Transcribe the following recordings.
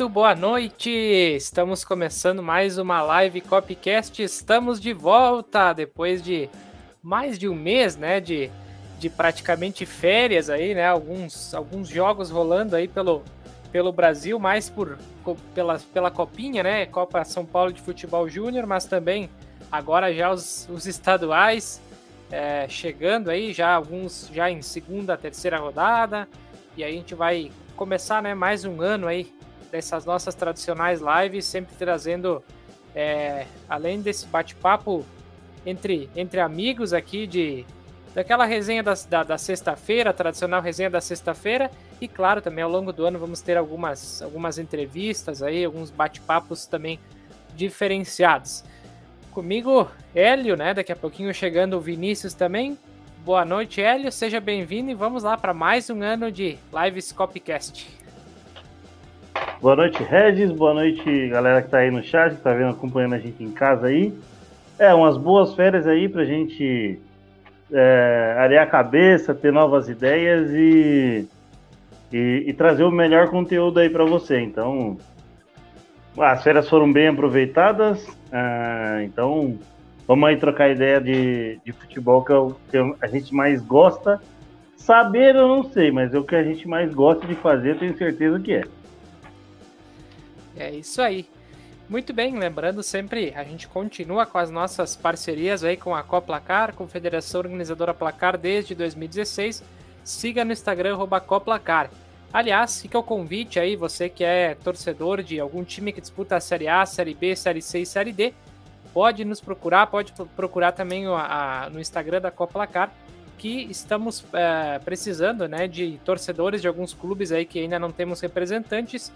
Muito boa noite! Estamos começando mais uma live Copcast. Estamos de volta depois de mais de um mês, né? De, de praticamente férias aí, né? Alguns, alguns jogos rolando aí pelo, pelo Brasil, mais por pela, pela Copinha, né? Copa São Paulo de Futebol Júnior, mas também agora já os, os estaduais é, chegando aí, já alguns já em segunda, terceira rodada. E aí a gente vai começar né, mais um ano aí dessas nossas tradicionais lives, sempre trazendo, é, além desse bate-papo entre, entre amigos aqui de daquela resenha da, da, da sexta-feira, tradicional resenha da sexta-feira, e claro, também ao longo do ano vamos ter algumas, algumas entrevistas aí, alguns bate-papos também diferenciados. Comigo, Hélio, né? Daqui a pouquinho chegando o Vinícius também. Boa noite, Hélio. Seja bem-vindo e vamos lá para mais um ano de Live Scopcast. Boa noite, Regis. Boa noite, galera que tá aí no chat, que tá vendo, acompanhando a gente em casa aí. É, umas boas férias aí pra gente é, arear a cabeça, ter novas ideias e, e, e trazer o melhor conteúdo aí para você. Então, as férias foram bem aproveitadas, ah, então Vamos aí trocar ideia de, de futebol, que é que a gente mais gosta. Saber eu não sei, mas é o que a gente mais gosta de fazer, tenho certeza que é. É isso aí. Muito bem, lembrando sempre, a gente continua com as nossas parcerias aí com a Coplacar, com a Federação Organizadora Placar desde 2016. Siga no Instagram, Coplacar. Aliás, fica o convite aí, você que é torcedor de algum time que disputa a Série A, Série B, Série C e Série D, pode nos procurar, pode procurar também a, a, no Instagram da Copa Placar, que estamos é, precisando né, de torcedores de alguns clubes aí que ainda não temos representantes.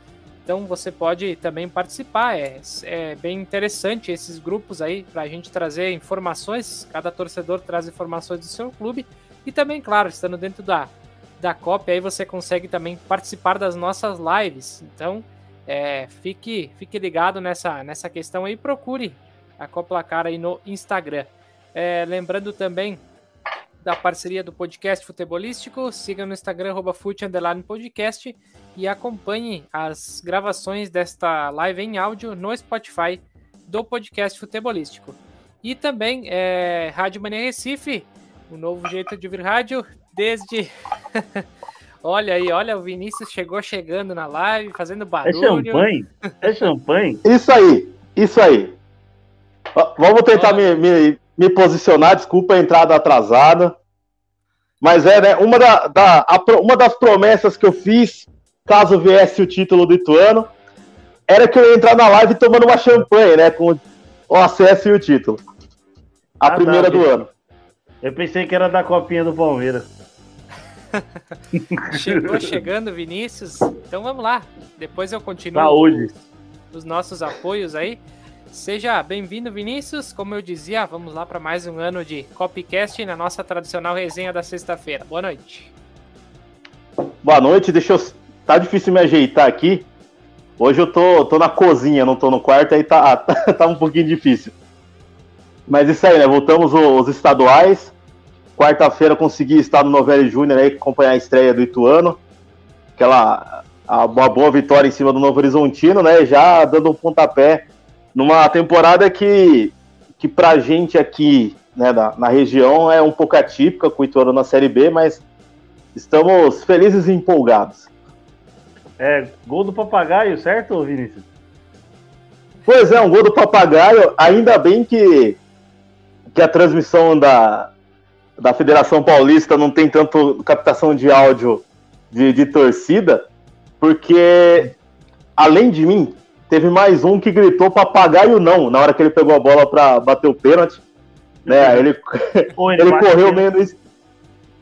Então você pode também participar. É, é bem interessante esses grupos aí para a gente trazer informações. Cada torcedor traz informações do seu clube. E também, claro, estando dentro da, da Copa, aí você consegue também participar das nossas lives. Então, é, fique, fique ligado nessa, nessa questão aí. Procure a Coplacar aí no Instagram. É, lembrando também da parceria do podcast futebolístico, siga no Instagram, arroba podcast e acompanhe as gravações desta live em áudio no Spotify do podcast futebolístico. E também é, Rádio Mania Recife, o um novo jeito de vir rádio desde... olha aí, olha, o Vinícius chegou chegando na live, fazendo é barulho. É champanhe? É champanhe? Isso aí, isso aí. Vamos tentar me, me, me, posicionar, desculpa a entrada atrasada. Mas é, né, uma, da, da a, uma das promessas que eu fiz, caso viesse o título do Ituano, era que eu ia entrar na live tomando uma champanhe, né? Com o acesso e o título. A ah, primeira não, do ano. Eu pensei que era da copinha do Palmeiras. Chegou chegando, Vinícius. Então vamos lá. Depois eu continuo Saúde. os nossos apoios aí. Seja bem-vindo, Vinícius. Como eu dizia, vamos lá para mais um ano de Copcast na nossa tradicional resenha da sexta-feira. Boa noite. Boa noite. Deixa eu. Tá difícil me ajeitar aqui. Hoje eu tô, tô na cozinha, não tô no quarto, aí tá, tá um pouquinho difícil. Mas isso aí, né? Voltamos os estaduais. Quarta-feira consegui estar no Novelli Júnior aí, acompanhar a estreia do Ituano. Aquela uma boa vitória em cima do Novo Horizontino, né? Já dando um pontapé numa temporada que, que pra gente aqui, né, da, na região, é um pouco atípica, com o Ituano na Série B, mas estamos felizes e empolgados. É, gol do papagaio, certo, Vinícius? Pois é, um gol do papagaio, ainda bem que, que a transmissão da, da Federação Paulista não tem tanto captação de áudio de, de torcida, porque além de mim, Teve mais um que gritou papagaio não, na hora que ele pegou a bola para bater o pênalti. Né? Ele, ele, ele correu meio no,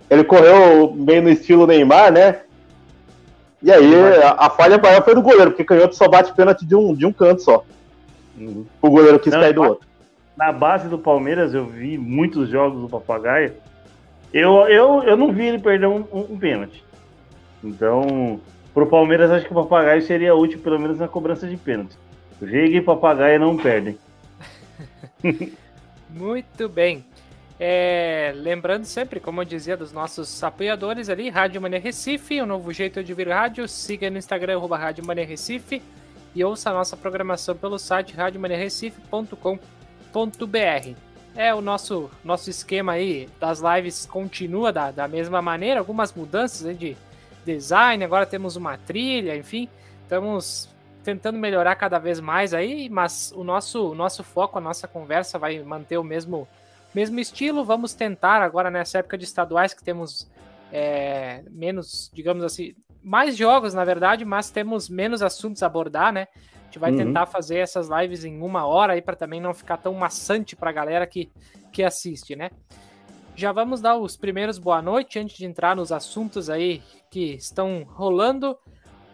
ele correu meio no estilo Neymar, né? E aí a, a falha maior foi do goleiro, porque canhoto só bate pênalti de um, de um canto só. Uhum. O goleiro quis cair do outro. Na base do Palmeiras eu vi muitos jogos do Papagaio. Eu, eu, eu não vi ele perder um, um, um pênalti. Então, Pro Palmeiras, acho que o Papagaio seria útil, pelo menos na cobrança de pênalti. Veiga e Papagaio não perdem. Muito bem. É, lembrando sempre, como eu dizia, dos nossos apoiadores ali, Rádio Mania Recife, o um novo jeito de vir rádio, siga no Instagram, arroba Rádio Mania Recife, e ouça a nossa programação pelo site radiomaniarecife.com.br. É, o nosso, nosso esquema aí das lives continua da, da mesma maneira, algumas mudanças aí de design, agora temos uma trilha, enfim, estamos tentando melhorar cada vez mais aí, mas o nosso, o nosso foco, a nossa conversa vai manter o mesmo, mesmo estilo. Vamos tentar agora nessa época de estaduais que temos é, menos, digamos assim, mais jogos na verdade, mas temos menos assuntos a abordar, né? A gente vai uhum. tentar fazer essas lives em uma hora aí para também não ficar tão maçante para a galera que, que assiste, né? Já vamos dar os primeiros boa noite antes de entrar nos assuntos aí que estão rolando.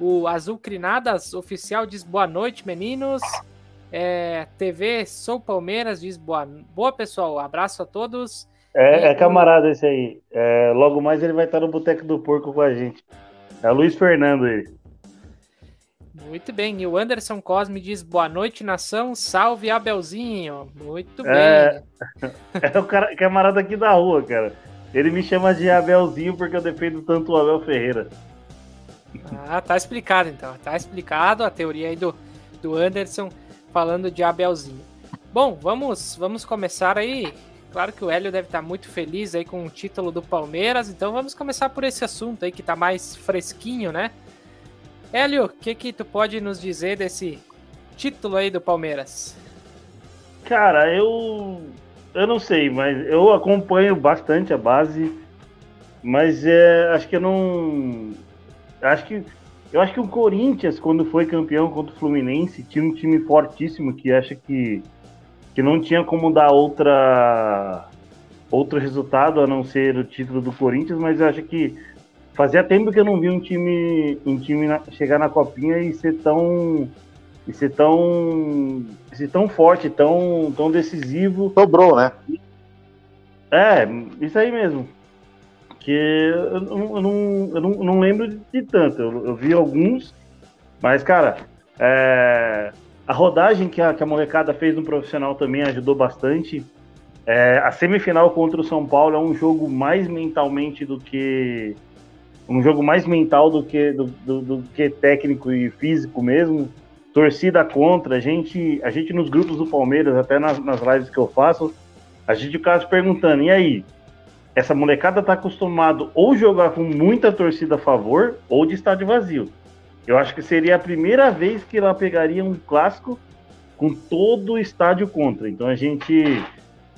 O Azul Crinadas oficial diz boa noite, meninos. É, TV Sou Palmeiras diz boa, boa pessoal, abraço a todos. É, é camarada esse aí. É, logo mais ele vai estar no Boteco do Porco com a gente. É o Luiz Fernando ele. Muito bem. E o Anderson Cosme diz boa noite, nação. Salve Abelzinho. Muito é, bem. É o cara, camarada aqui da rua, cara. Ele me chama de Abelzinho porque eu defendo tanto o Abel Ferreira. Ah, tá explicado então. Tá explicado a teoria aí do, do Anderson falando de Abelzinho. Bom, vamos, vamos começar aí. Claro que o Hélio deve estar muito feliz aí com o título do Palmeiras, então vamos começar por esse assunto aí que tá mais fresquinho, né? Hélio, o que que tu pode nos dizer desse título aí do Palmeiras? Cara, eu eu não sei, mas eu acompanho bastante a base, mas é, acho que eu não acho que eu acho que o Corinthians, quando foi campeão contra o Fluminense, tinha um time fortíssimo que acha que, que não tinha como dar outra outro resultado a não ser o título do Corinthians, mas eu acho que fazia tempo que eu não vi um time, um time na, chegar na copinha e ser tão e ser tão ser tão forte, tão tão decisivo. Sobrou, né? É, isso aí mesmo porque eu não, eu não, eu não, não lembro de tanto. Eu, eu, vi alguns, mas, cara, é, a rodagem que a, que a molecada fez no profissional também ajudou bastante. É, a semifinal contra o São Paulo é um jogo mais mentalmente do que. Um jogo mais mental do que, do, do, do que técnico e físico mesmo. Torcida contra, a gente, a gente nos grupos do Palmeiras, até nas, nas lives que eu faço, a gente ficava se perguntando, e aí, essa molecada tá acostumado ou jogar com muita torcida a favor ou de estádio vazio. Eu acho que seria a primeira vez que ela pegaria um clássico com todo o estádio contra. Então a gente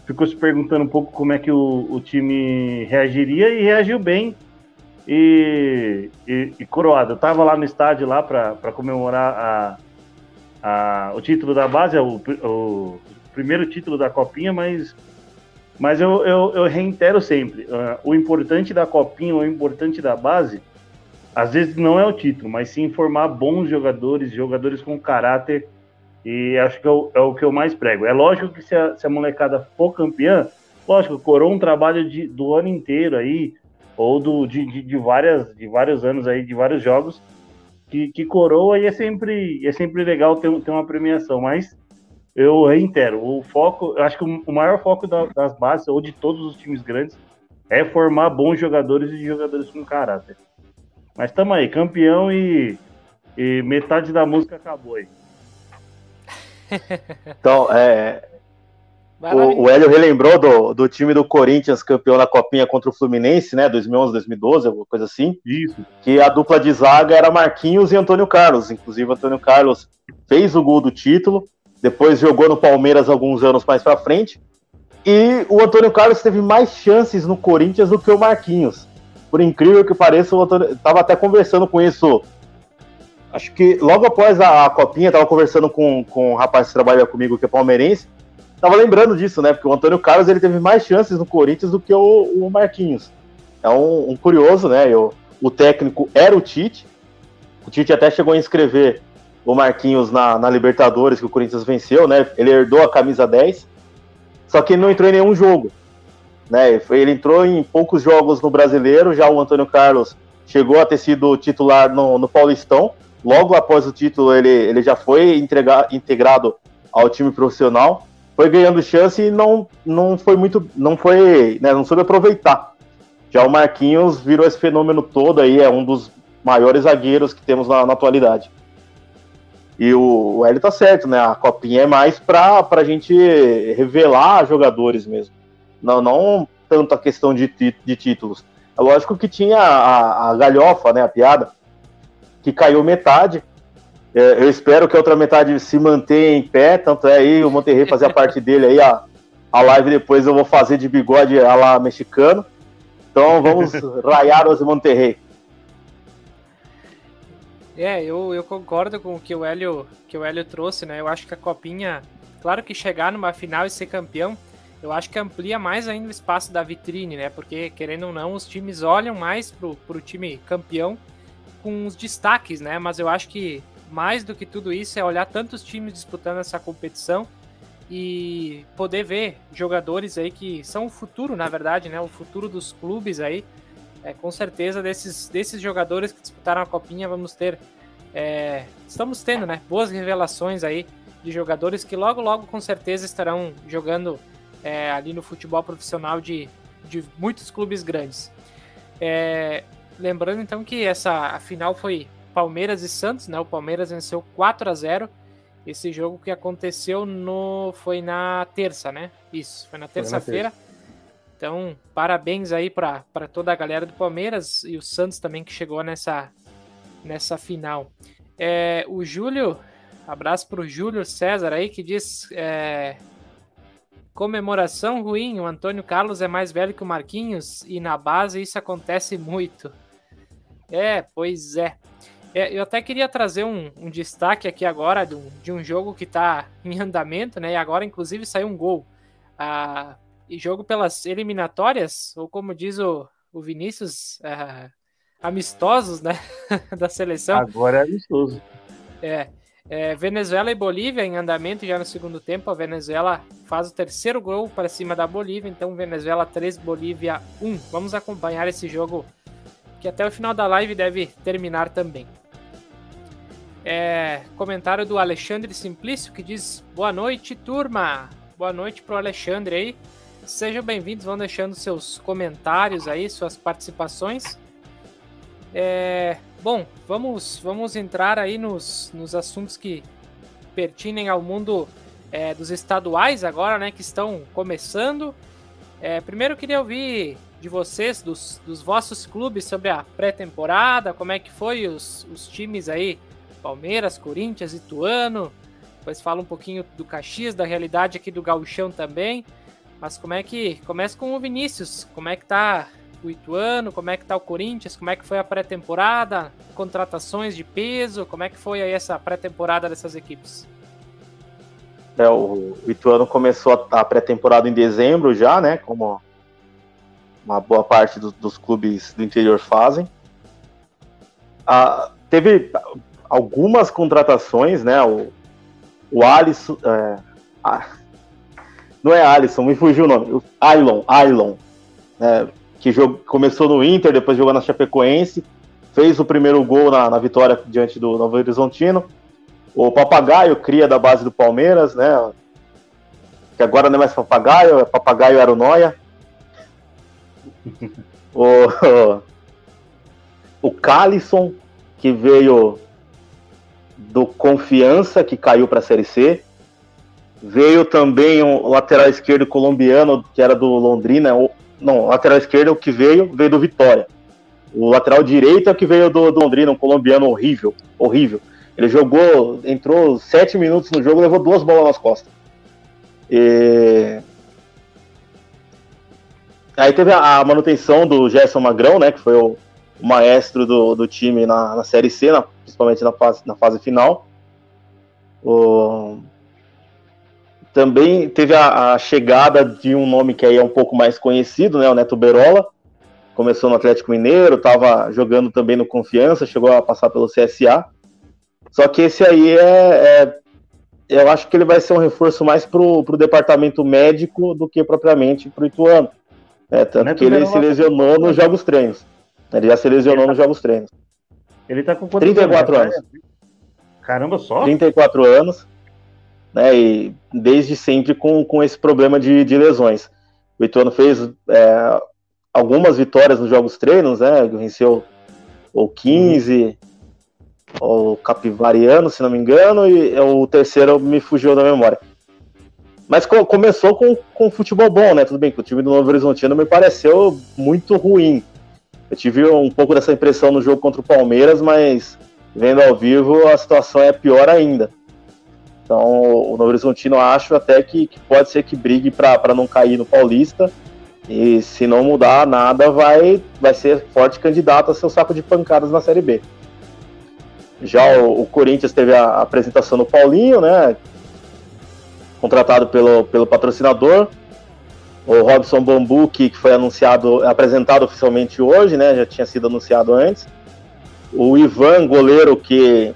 ficou se perguntando um pouco como é que o, o time reagiria e reagiu bem. E, e, e coroado. Eu tava lá no estádio lá para comemorar a, a, o título da base, o, o primeiro título da Copinha, mas mas eu, eu, eu reitero sempre: uh, o importante da copinha, o importante da base, às vezes não é o título, mas sim formar bons jogadores, jogadores com caráter. E acho que é o, é o que eu mais prego. É lógico que se a, se a molecada for campeã, lógico, coroa um trabalho de, do ano inteiro aí, ou do, de, de, de, várias, de vários anos aí, de vários jogos, que, que coroa e é sempre, é sempre legal ter, ter uma premiação. Mas eu reitero, o foco, eu acho que o maior foco das bases, ou de todos os times grandes, é formar bons jogadores e jogadores com caráter. Mas estamos aí, campeão e, e, metade da música acabou aí. Então, é. O, o Hélio relembrou do, do time do Corinthians campeão da Copinha contra o Fluminense, né? 2011, 2012, alguma coisa assim. Isso. Que a dupla de zaga era Marquinhos e Antônio Carlos. Inclusive, Antônio Carlos fez o gol do título depois jogou no Palmeiras alguns anos mais para frente. E o Antônio Carlos teve mais chances no Corinthians do que o Marquinhos. Por incrível que pareça, o Antônio estava até conversando com isso. Acho que logo após a, a Copinha, estava conversando com, com um rapaz que trabalha comigo, que é palmeirense. Tava lembrando disso, né? Porque o Antônio Carlos ele teve mais chances no Corinthians do que o, o Marquinhos. É um, um curioso, né? Eu, o técnico era o Tite. O Tite até chegou a inscrever o Marquinhos na, na, Libertadores, que o Corinthians venceu, né? Ele herdou a camisa 10, só que ele não entrou em nenhum jogo. Né? Ele entrou em poucos jogos no brasileiro, já o Antônio Carlos chegou a ter sido titular no, no Paulistão. Logo após o título, ele, ele já foi entregar, integrado ao time profissional. Foi ganhando chance e não, não foi muito, não foi, né, não soube aproveitar. Já o Marquinhos virou esse fenômeno todo aí, é um dos maiores zagueiros que temos na, na atualidade. E o, o Hélio tá certo, né? A copinha é mais pra, pra gente revelar jogadores mesmo. Não, não tanto a questão de, de títulos. É lógico que tinha a, a galhofa, né? A piada, que caiu metade. É, eu espero que a outra metade se mantenha em pé, tanto é aí o Monterrey fazer a parte dele aí, a, a live depois eu vou fazer de bigode a lá mexicano. Então vamos raiar os Monterrey. É, eu, eu concordo com o que o, Hélio, que o Hélio trouxe, né? Eu acho que a Copinha, claro que chegar numa final e ser campeão, eu acho que amplia mais ainda o espaço da vitrine, né? Porque, querendo ou não, os times olham mais pro, pro time campeão com os destaques, né? Mas eu acho que mais do que tudo isso é olhar tantos times disputando essa competição e poder ver jogadores aí que são o futuro, na verdade, né? O futuro dos clubes aí. É, com certeza desses, desses jogadores que disputaram a copinha vamos ter é, estamos tendo né? Boas revelações aí de jogadores que logo logo com certeza estarão jogando é, ali no futebol profissional de, de muitos clubes grandes. É, lembrando então que essa a final foi Palmeiras e Santos né o Palmeiras venceu 4 a 0 esse jogo que aconteceu no foi na terça né isso foi na terça-feira então, parabéns aí para toda a galera do Palmeiras e o Santos também que chegou nessa, nessa final. É, o Júlio, abraço para o Júlio César aí que diz é, comemoração ruim. O Antônio Carlos é mais velho que o Marquinhos e na base isso acontece muito. É, pois é. É eu até queria trazer um, um destaque aqui agora de um, de um jogo que está em andamento, né? E agora, inclusive, saiu um gol. Ah, e jogo pelas eliminatórias, ou como diz o, o Vinícius, uh, amistosos, né, da seleção. Agora é amistoso. É, é, Venezuela e Bolívia em andamento já no segundo tempo. A Venezuela faz o terceiro gol para cima da Bolívia, então Venezuela 3, Bolívia 1. Vamos acompanhar esse jogo que até o final da live deve terminar também. É, comentário do Alexandre Simplício que diz: Boa noite, turma. Boa noite pro Alexandre aí. Sejam bem-vindos, vão deixando seus comentários aí, suas participações. É, bom, vamos, vamos entrar aí nos, nos assuntos que pertinem ao mundo é, dos estaduais agora, né, que estão começando. É, primeiro eu queria ouvir de vocês, dos, dos vossos clubes, sobre a pré-temporada, como é que foi os, os times aí, Palmeiras, Corinthians, Ituano, depois fala um pouquinho do Caxias, da realidade aqui do Gauchão também. Mas como é que. Começa com o Vinícius. Como é que tá o Ituano? Como é que tá o Corinthians? Como é que foi a pré-temporada? Contratações de peso? Como é que foi aí essa pré-temporada dessas equipes? É, o Ituano começou a pré-temporada em dezembro já, né? Como uma boa parte do, dos clubes do interior fazem. Ah, teve algumas contratações, né? O, o Alisson. É, não é Alisson, me fugiu o nome. O Ailon, Ailon, né, que jogou, começou no Inter, depois jogou na Chapecoense, fez o primeiro gol na, na vitória diante do Novo Horizontino. O Papagaio, cria da base do Palmeiras, né? Que agora não é mais Papagaio, é Papagaio Aronoia. o, o Calisson, que veio do Confiança, que caiu para a Série C. Veio também um lateral esquerdo colombiano, que era do Londrina. Ou, não, lateral esquerdo é o que veio, veio do Vitória. O lateral direito é o que veio do, do Londrina, um colombiano horrível, horrível. Ele jogou, entrou sete minutos no jogo, levou duas bolas nas costas. E... Aí teve a, manutenção do Gerson Magrão, né, que foi o, o maestro do, do time na, na Série C, na, principalmente na fase, na fase final. O, também teve a, a, chegada de um nome que aí é um pouco mais conhecido, né? O Neto Berola. Começou no Atlético Mineiro, estava jogando também no Confiança, chegou a passar pelo CSA. Só que esse aí é, é eu acho que ele vai ser um reforço mais pro, pro departamento médico do que propriamente pro Ituano. É, tanto Neto que ele Berola se lesionou nos jogos treinos. Ele já se lesionou nos tá... jogos treinos. Ele tá com quantos 34 anos? anos? Caramba, só? 34 anos. Né, e desde sempre com, com esse problema de, de lesões. O Ituano fez é, algumas vitórias nos jogos treinos, né? Venceu o 15, o Capivariano, se não me engano, e o terceiro me fugiu da memória. Mas co começou com, com futebol bom, né? Tudo bem que o time do Novo Horizontino me pareceu muito ruim. Eu tive um pouco dessa impressão no jogo contra o Palmeiras, mas vendo ao vivo a situação é pior ainda. Então o Novo Horizontino acho até que, que pode ser que brigue para não cair no Paulista. E se não mudar nada, vai, vai ser forte candidato a seu saco de pancadas na Série B. Já o, o Corinthians teve a, apresentação no Paulinho, né? Contratado pelo, pelo patrocinador. O Robson Bambu, que, foi anunciado, apresentado oficialmente hoje, né? Já tinha sido anunciado antes. O Ivan, goleiro que,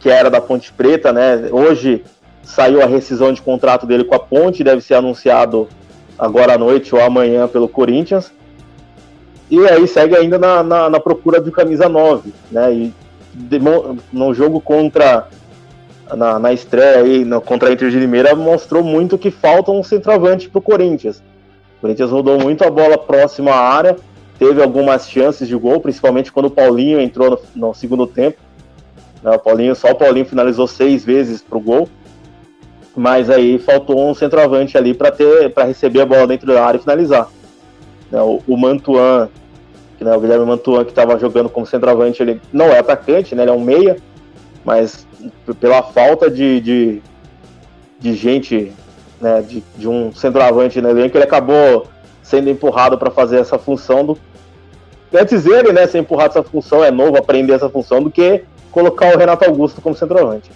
que era da Ponte Preta, né? Hoje saiu a rescisão de contrato dele com a Ponte, deve ser anunciado agora à noite ou amanhã pelo Corinthians. E aí segue ainda na, na, na procura de camisa 9, né? E no jogo contra na, na estreia aí no, contra a Inter de Limeira mostrou muito que falta um centroavante para o Corinthians. O Corinthians rodou muito a bola próxima à área, teve algumas chances de gol, principalmente quando o Paulinho entrou no, no segundo tempo. Né, o Paulinho, só o Paulinho finalizou seis vezes para o gol, mas aí faltou um centroavante ali para ter para receber a bola dentro da área e finalizar. Né, o, o Mantuan né, o Guilherme Mantuan, que estava jogando como centroavante, ele não é atacante, né, ele é um meia, mas pela falta de, de, de gente, né, de, de, um centroavante no elenco, ele acabou sendo empurrado para fazer essa função do. Antes ele, né, ser empurrado essa função, é novo aprender essa função, do que colocar o Renato Augusto como centroavante.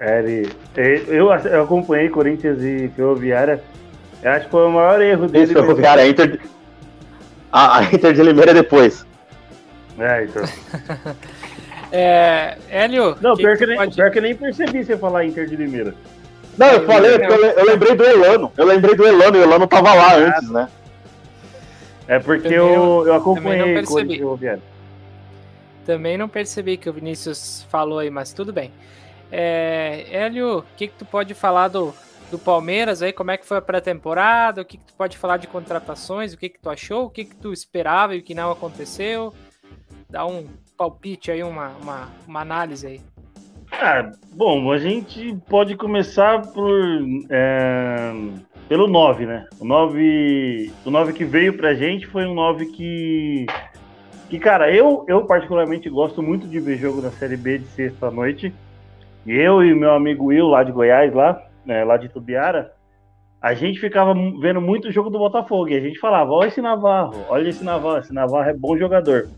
É, ele, eu, eu acompanhei Corinthians e Ferroviária. Eu acho que foi o maior erro dele. Isso, Ferroviária, Inter, a, a Inter de Limeira depois. É, então. é, Hélio. Não, pior que, nem, pode... pior que nem percebi você falar Inter de Limeira. Não, eu falei, eu, eu lembrei do Elano. Eu lembrei do Elano, e o Elano tava lá antes, né? É porque eu, eu acompanhei também não percebi. Também não percebi que o Vinícius falou aí, mas tudo bem. É, Hélio, o que, que tu pode falar do, do Palmeiras aí, como é que foi a pré-temporada, o que, que tu pode falar de contratações, o que que tu achou, o que que tu esperava e o que não aconteceu. Dá um palpite aí, uma, uma, uma análise aí. Ah, bom, a gente pode começar por é, pelo 9, né? O 9, o 9 que veio pra gente foi um 9 que que cara, eu eu particularmente gosto muito de ver jogo da Série B de sexta noite. Eu e meu amigo Will lá de Goiás lá, né, lá de Tubiara, a gente ficava vendo muito o jogo do Botafogo e a gente falava: olha esse Navarro, olha esse Navarro, esse Navarro é bom jogador.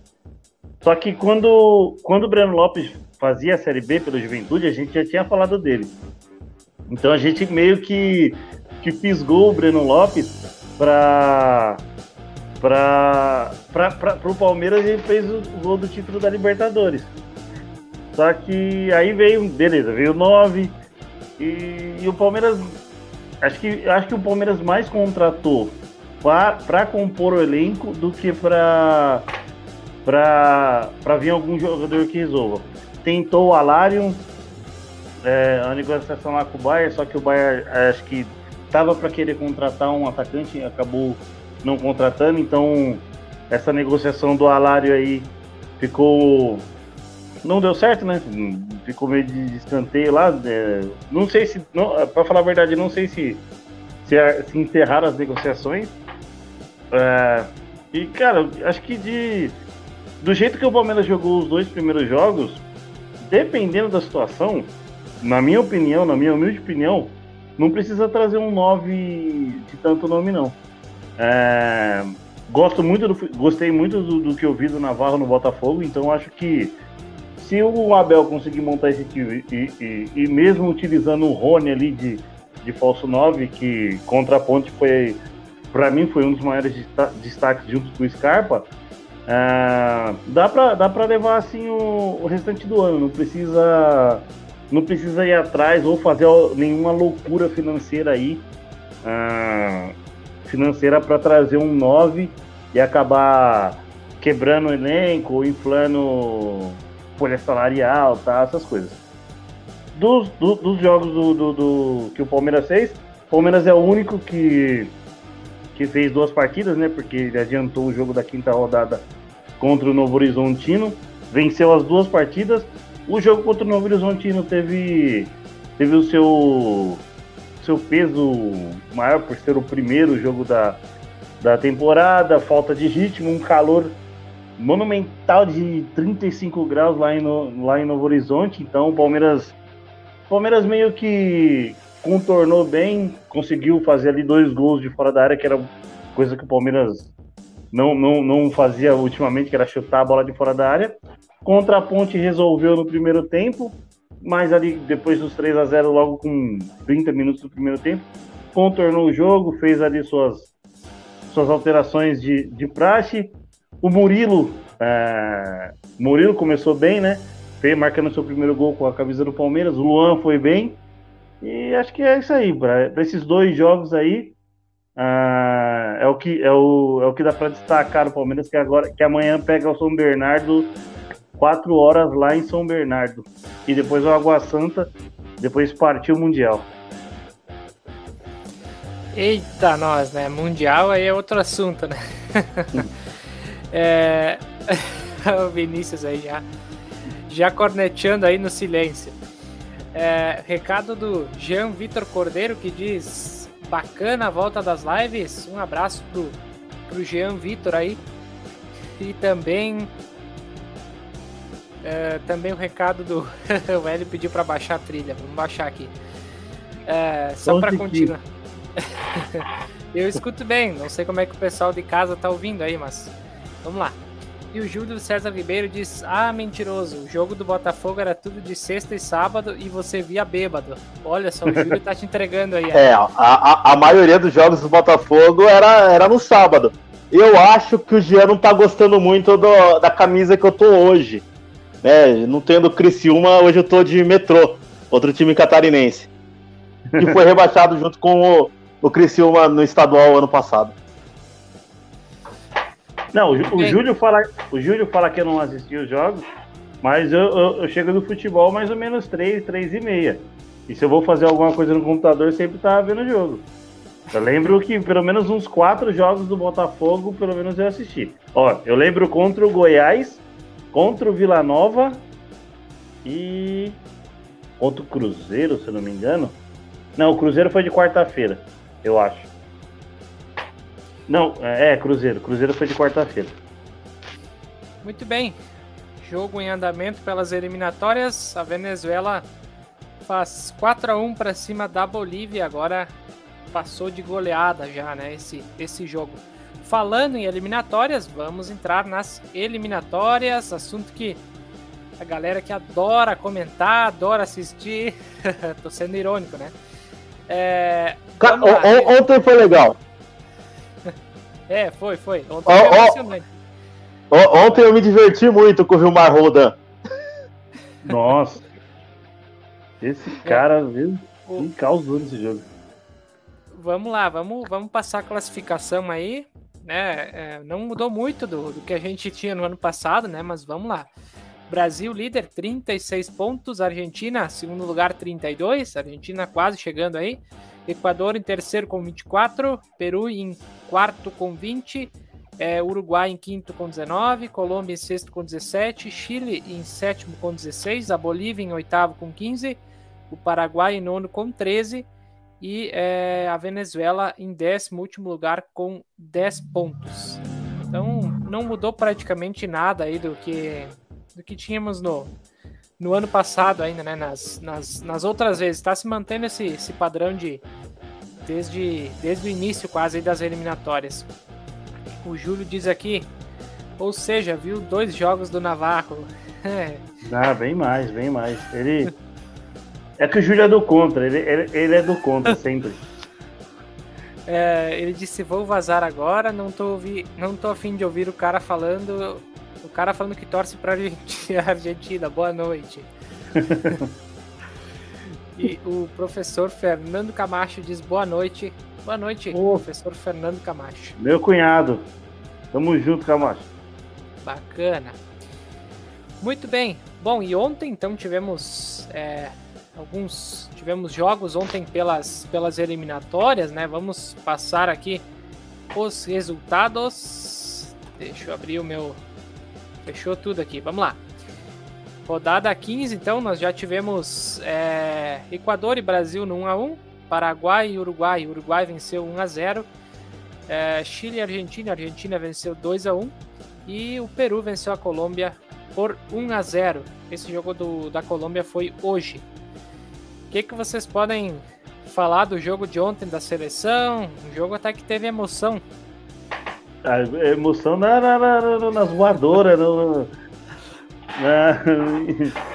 Só que quando, quando o Breno Lopes fazia a Série B pelo Juventude, a gente já tinha falado dele. Então a gente meio que, que fisgou o Breno Lopes para para o Palmeiras e fez o gol do título da Libertadores. Só que aí veio, beleza, veio 9, e, e o Palmeiras. Acho que, acho que o Palmeiras mais contratou para compor o elenco do que para para vir algum jogador que resolva. Tentou o Alarium, é, a negociação lá com o Bayern, só que o Bayern acho que estava para querer contratar um atacante, acabou não contratando, então essa negociação do Alário aí ficou não deu certo, né? Ficou meio de escanteio lá. É, não sei se, para falar a verdade, não sei se, se, se encerraram as negociações. É, e, cara, acho que de do jeito que o Palmeiras jogou os dois primeiros jogos, dependendo da situação, na minha opinião, na minha humilde opinião, não precisa trazer um 9 de tanto nome, não. É, gosto muito do, gostei muito do, do que eu vi do Navarro no Botafogo, então acho que se o Abel conseguir montar esse time e, e, e mesmo utilizando o Rony ali de, de falso 9, que contra a ponte foi, para mim, foi um dos maiores destaques junto com o Scarpa, uh, dá para dá pra levar assim o, o, restante do ano. Não precisa, não precisa ir atrás ou fazer nenhuma loucura financeira aí. Uh, financeira para trazer um 9 e acabar quebrando o elenco inflando folha salarial, tá? Essas coisas. dos, do, dos jogos do, do, do, que o Palmeiras fez, o Palmeiras é o único que, que fez duas partidas, né? Porque ele adiantou o jogo da quinta rodada contra o Novo Horizontino, venceu as duas partidas. O jogo contra o Novo Horizontino teve, teve o seu, seu peso maior por ser o primeiro jogo da, da temporada, falta de ritmo, um calor monumental de 35 graus lá em, lá em Novo Horizonte. Então o Palmeiras, Palmeiras meio que contornou bem, conseguiu fazer ali dois gols de fora da área, que era coisa que o Palmeiras não, não, não fazia ultimamente, que era chutar a bola de fora da área. Contra a Ponte resolveu no primeiro tempo, mas ali depois dos 3 a 0 logo com 30 minutos do primeiro tempo, contornou o jogo, fez ali suas suas alterações de, de praxe. O Murilo, é, Murilo começou bem, né? Fez, marcando seu primeiro gol com a camisa do Palmeiras. O Luan foi bem. E acho que é isso aí. Para esses dois jogos aí, ah, é, o que, é, o, é o que dá para destacar o Palmeiras, que, agora, que amanhã pega o São Bernardo, quatro horas lá em São Bernardo. E depois o Água Santa, depois partiu o Mundial. Eita, nós, né? Mundial aí é outro assunto, né? é... o Vinícius aí já, já corneteando aí no silêncio. É, recado do Jean Vitor Cordeiro que diz: bacana a volta das lives. Um abraço pro, pro Jean Vitor aí. E também. É, também o recado do. o Hélio pediu para baixar a trilha. Vamos baixar aqui. É, só para continuar. eu escuto bem, não sei como é que o pessoal de casa tá ouvindo aí, mas vamos lá. E o Júlio César Ribeiro diz: Ah, mentiroso, o jogo do Botafogo era tudo de sexta e sábado e você via bêbado. Olha só, o Júlio tá te entregando aí. É, a, a, a, maioria dos jogos do Botafogo era, era no sábado. Eu acho que o Jean não tá gostando muito do, da camisa que eu tô hoje. Né? Não tendo Criciúma, hoje eu tô de metrô, outro time catarinense. Que foi rebaixado junto com o, o Criciúma no estadual ano passado. Não, o, o Júlio fala, o Júlio fala que eu não assisti os jogos, mas eu, eu, eu, chego no futebol mais ou menos 3, 3 e meia. E se eu vou fazer alguma coisa no computador, sempre tava vendo o jogo. Eu lembro que pelo menos uns quatro jogos do Botafogo, pelo menos eu assisti. Ó, eu lembro contra o Goiás, contra o Vila Nova e contra o Cruzeiro, se eu não me engano. Não, o Cruzeiro foi de quarta-feira eu acho. Não, é, Cruzeiro. Cruzeiro foi de quarta-feira. Muito bem. Jogo em andamento pelas eliminatórias. A Venezuela faz 4 a 1 para cima da Bolívia. Agora passou de goleada já, né? Esse, esse jogo. Falando em eliminatórias, vamos entrar nas eliminatórias. Assunto que a galera que adora comentar, adora assistir. Tô sendo irônico, né? É, ontem foi legal. É, foi, foi. Ontem foi emocionante. Ontem eu me diverti muito com o Vilmar Rodan. Nossa. Esse é. cara, é. viu? Me causou nesse jogo. Vamos lá, vamos, vamos passar a classificação aí. Né? É, não mudou muito do, do que a gente tinha no ano passado, né? Mas vamos lá. Brasil líder, 36 pontos. Argentina, segundo lugar, 32. Argentina quase chegando aí. Equador em terceiro com 24. Peru em quarto com 20. É, Uruguai em quinto com 19. Colômbia em sexto com 17. Chile em sétimo com 16. A Bolívia em oitavo com 15. O Paraguai em nono com 13. E é, a Venezuela em décimo último lugar com 10 pontos. Então não mudou praticamente nada aí do que do que tínhamos no, no ano passado ainda, né? Nas, nas, nas outras vezes. Está se mantendo esse, esse padrão de desde, desde o início quase das eliminatórias. O Júlio diz aqui, ou seja, viu dois jogos do Navarro. ah, bem mais, bem mais. Ele. É que o Júlio é do contra, ele, ele, ele é do contra sempre. É, ele disse: Vou vazar agora, não tô, ouvi, não tô afim de ouvir o cara falando o cara falando que torce pra Argentina. Boa noite. e o professor Fernando Camacho diz boa noite. Boa noite, oh, professor Fernando Camacho. Meu cunhado. Tamo junto, Camacho. Bacana. Muito bem. Bom, e ontem então tivemos é, alguns tivemos jogos ontem pelas, pelas eliminatórias, né? Vamos passar aqui os resultados. Deixa eu abrir o meu. Fechou tudo aqui. Vamos lá. Rodada 15, então, nós já tivemos é, Equador e Brasil no 1x1, Paraguai e Uruguai. Uruguai venceu 1x0. É, Chile e Argentina. Argentina venceu 2x1. E o Peru venceu a Colômbia por 1x0. Esse jogo do, da Colômbia foi hoje. O que, que vocês podem falar do jogo de ontem da seleção? Um jogo até que teve emoção. A emoção na, na, na, nas voadoras, no, na,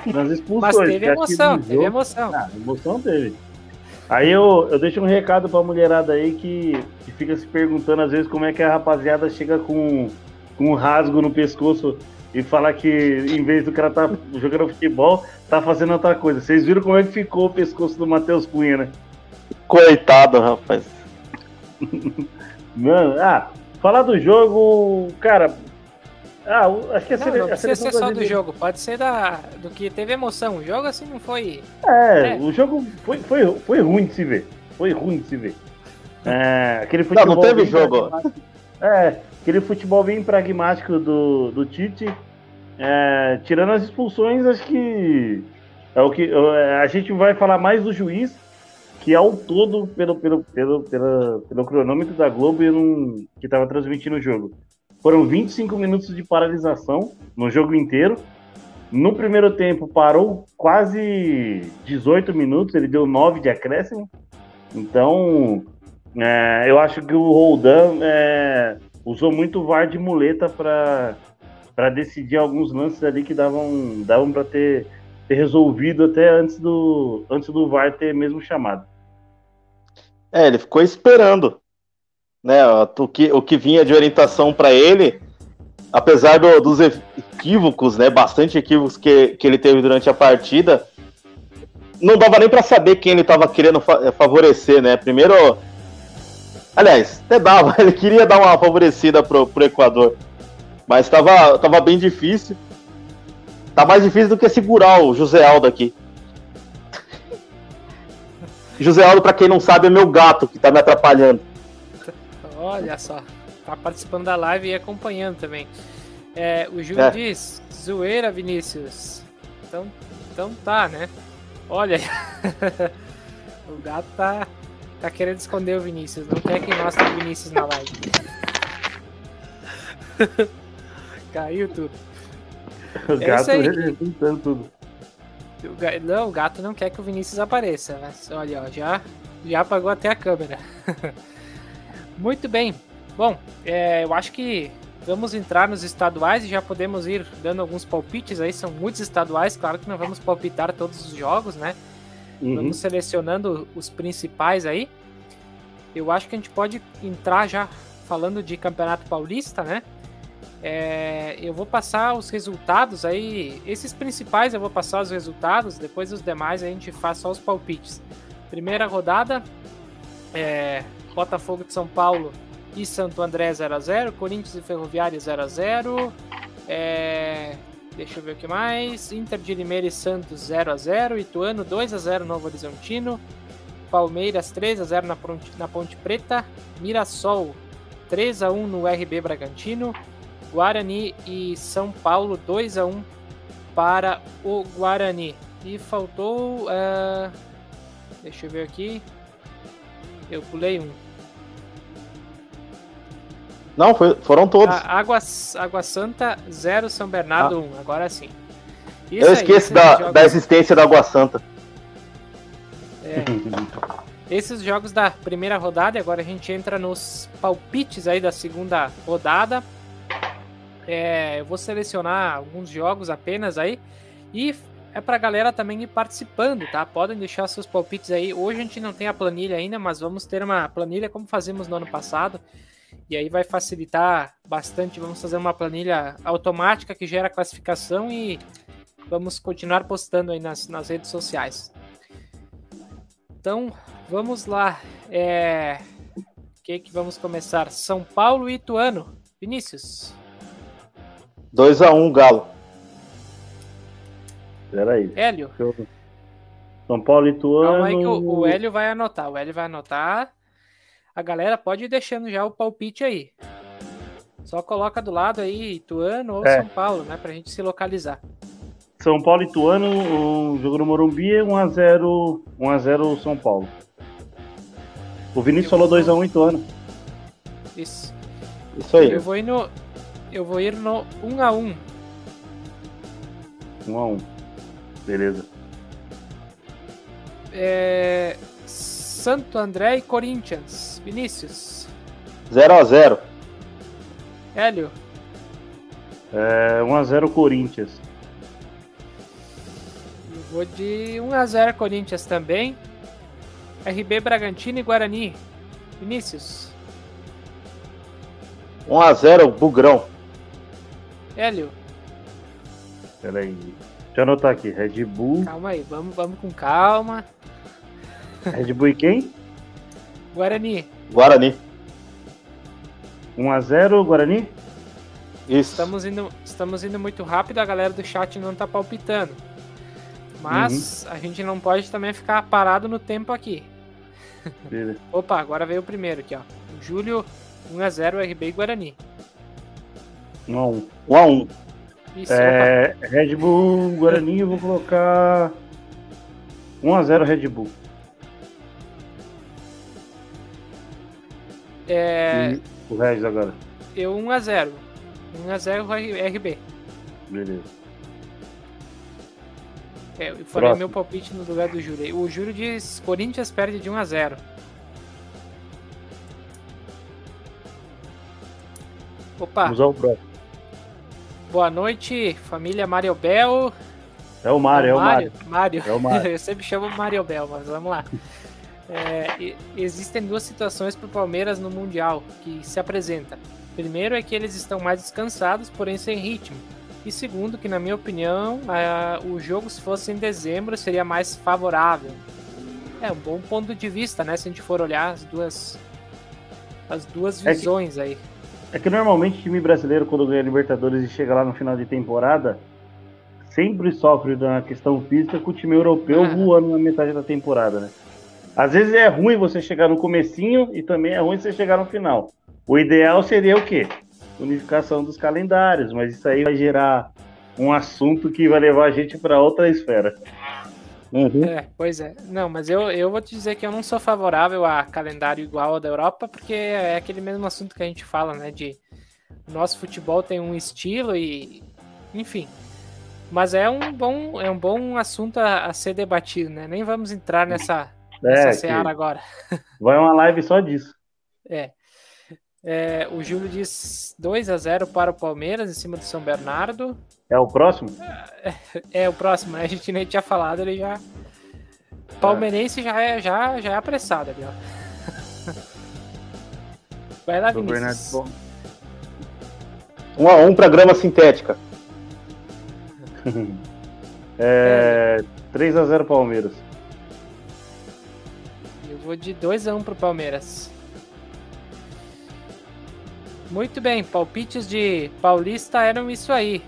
nas expulsões. Mas teve emoção, teve emoção. Ah, emoção teve. Aí eu, eu deixo um recado pra mulherada aí que, que fica se perguntando às vezes como é que a rapaziada chega com, com um rasgo no pescoço e fala que em vez do cara tá jogando futebol, tá fazendo outra coisa. Vocês viram como é que ficou o pescoço do Matheus Cunha, né? Coitado, rapaz. Mano, ah, falar do jogo, cara. Ah, acho que a, não, não precisa ser só do jogo, pode ser da, do que teve emoção. O jogo assim não foi. É, é. o jogo foi, foi, foi ruim de se ver. Foi ruim de se ver. É, aquele futebol. Não, não teve jogo. É, aquele futebol bem pragmático do, do Tite. É, tirando as expulsões, acho que é o que é, a gente vai falar mais do juiz, que ao todo, pelo, pelo, pelo, pelo, cronômetro da Globo, não, que estava transmitindo o jogo. Foram 25 minutos de paralisação no jogo inteiro. No primeiro tempo parou quase 18 minutos, ele deu 9 de acréscimo. Então, é, eu acho que o Roldan é, usou muito VAR de muleta para decidir alguns lances ali que davam, davam para ter, ter resolvido até antes do, antes do VAR ter mesmo chamado. É, ele ficou esperando. Né, o, que, o que vinha de orientação para ele, apesar do, dos equívocos, né, bastante equívocos que, que ele teve durante a partida, não dava nem para saber quem ele estava querendo favorecer, né? Primeiro Aliás, até dava, ele queria dar uma favorecida pro, pro Equador. Mas tava, tava bem difícil. Tá mais difícil do que segurar o José Aldo aqui. José Aldo, pra quem não sabe, é meu gato que tá me atrapalhando. Olha só, tá participando da live e acompanhando também. É, o Júlio é. diz, zoeira, Vinícius. Então, então tá, né? Olha, o gato tá, Tá querendo esconder o Vinícius. Não quer que mostre o Vinícius na live. Caiu tudo. O é gato representando tudo. O ga... Não, o gato não quer que o Vinícius apareça. Mas olha, ó, já, já apagou até a câmera. Muito bem. Bom, é, eu acho que vamos entrar nos estaduais e já podemos ir dando alguns palpites aí. São muitos estaduais, claro que não vamos palpitar todos os jogos, né? Uhum. Vamos selecionando os principais aí. Eu acho que a gente pode entrar já falando de Campeonato Paulista, né? É, eu vou passar os resultados aí. Esses principais eu vou passar os resultados, depois os demais a gente faz só os palpites. Primeira rodada: é, Botafogo de São Paulo e Santo André 0x0, Corinthians e Ferroviária 0x0, é, Deixa eu ver o que mais. Inter de Limeira e Santos 0 x 0 Ituano 2 x 0 Novo Horizontino. Palmeiras 3 x 0 na Ponte, na Ponte Preta. Mirassol 3 x 1 no RB Bragantino. Guarani e São Paulo 2 x 1 para o Guarani. E faltou. Uh, deixa eu ver aqui. Eu pulei um. Não, foi, foram todos. A Água, Água Santa 0, São Bernardo 1, ah. um, agora sim. Isso Eu esqueço da, jogos... da existência da Água Santa. É. Esses jogos da primeira rodada, agora a gente entra nos palpites aí da segunda rodada. É, eu vou selecionar alguns jogos apenas aí e é pra galera também ir participando, tá? Podem deixar seus palpites aí. Hoje a gente não tem a planilha ainda, mas vamos ter uma planilha como fazemos no ano passado. E aí vai facilitar bastante. Vamos fazer uma planilha automática que gera classificação e vamos continuar postando aí nas, nas redes sociais. Então, vamos lá. É... O que, que vamos começar? São Paulo e Ituano. Vinícius. 2x1 um, Galo. Peraí. Hélio. São Paulo e Ituano. Calma aí que o, o Hélio vai anotar. O Hélio vai anotar. A galera pode ir deixando já o palpite aí. Só coloca do lado aí Ituano ou É. São Paulo, né? Pra gente se localizar. São Paulo e Ituano, o jogo no Morumbi é 1x0 1x0 São Paulo. O Vinícius falou 2x1 Ituano. Isso. Isso aí. Eu vou ir no. Eu vou ir no 1 a 1 1x1. Beleza. É, Santo André e Corinthians. Vinícius. 0x0. Hélio. É 1x0 Corinthians. Eu vou de 1 a 0 Corinthians também. RB Bragantino e Guarani. Vinícius. 1x0 Bugrão. Hélio. Pera aí. Deixa eu anotar aqui. Red Bull. Calma aí, vamos, vamos com calma. Red Bull e quem? Guarani. Guarani. 1x0 Guarani? Isso. Estamos indo, estamos indo muito rápido, a galera do chat não tá palpitando. Mas a gente não pode também ficar parado no tempo aqui. Beleza. Opa, agora veio o primeiro aqui, ó. Júlio 1x0 RB e Guarani. 1x1. 1x1. Isso, opa. É, Red Bull Guarani, eu vou colocar 1x0 Red Bull. É, E o Regis agora. eu 1x0. 1x0 RB. Beleza. É, eu falei Próximo. meu palpite no lugar do Júlio. O Júlio diz Corinthians perde de 1x0. Opa, Vamos ao próximo. Boa noite, família Mariobel. É o Mário, é o Mário. Mário. É o Mário. Eu sempre chamo Mariobel, mas vamos lá. É, existem duas situações para o Palmeiras no Mundial que se apresenta. Primeiro é que eles estão mais descansados, porém sem ritmo. E segundo, que na minha opinião, a- o jogo se fosse em dezembro seria mais favorável. É um bom ponto de vista, né? Se a gente for olhar as duas, as duas É que- visões aí. É que normalmente o time brasileiro, quando ganha Libertadores e chega lá no final de temporada, sempre sofre da questão física com o time europeu Ah. voando na metade da temporada, né? Às vezes é ruim você chegar no comecinho e também é ruim você chegar no final. O ideal seria o quê? Unificação dos calendários, mas isso aí vai gerar um assunto que vai levar a gente para outra esfera. Uhum. É, pois é. Não, mas eu, eu vou te dizer que eu não sou favorável a calendário igual ao da Europa, porque é aquele mesmo assunto que a gente fala, né? De nosso futebol tem um estilo e. Enfim. Mas é um bom, é um bom assunto a, a ser debatido, né? Nem vamos entrar nessa, nessa É, seara que agora. vai uma live só disso. É. É, o Júlio diz 2 a 0 para o Palmeiras em cima do São Bernardo. É o próximo? É o próximo, né? A gente nem tinha falado, ele já. Palmeirense já é, já, já é apressado ali, ó. Vai lá, Bernardo Vinícius. Bom. 1x1 pra grama sintética. É, 3x0 Palmeiras. Eu vou de 2x1 pro Palmeiras. Muito bem, palpites de Paulista eram isso aí.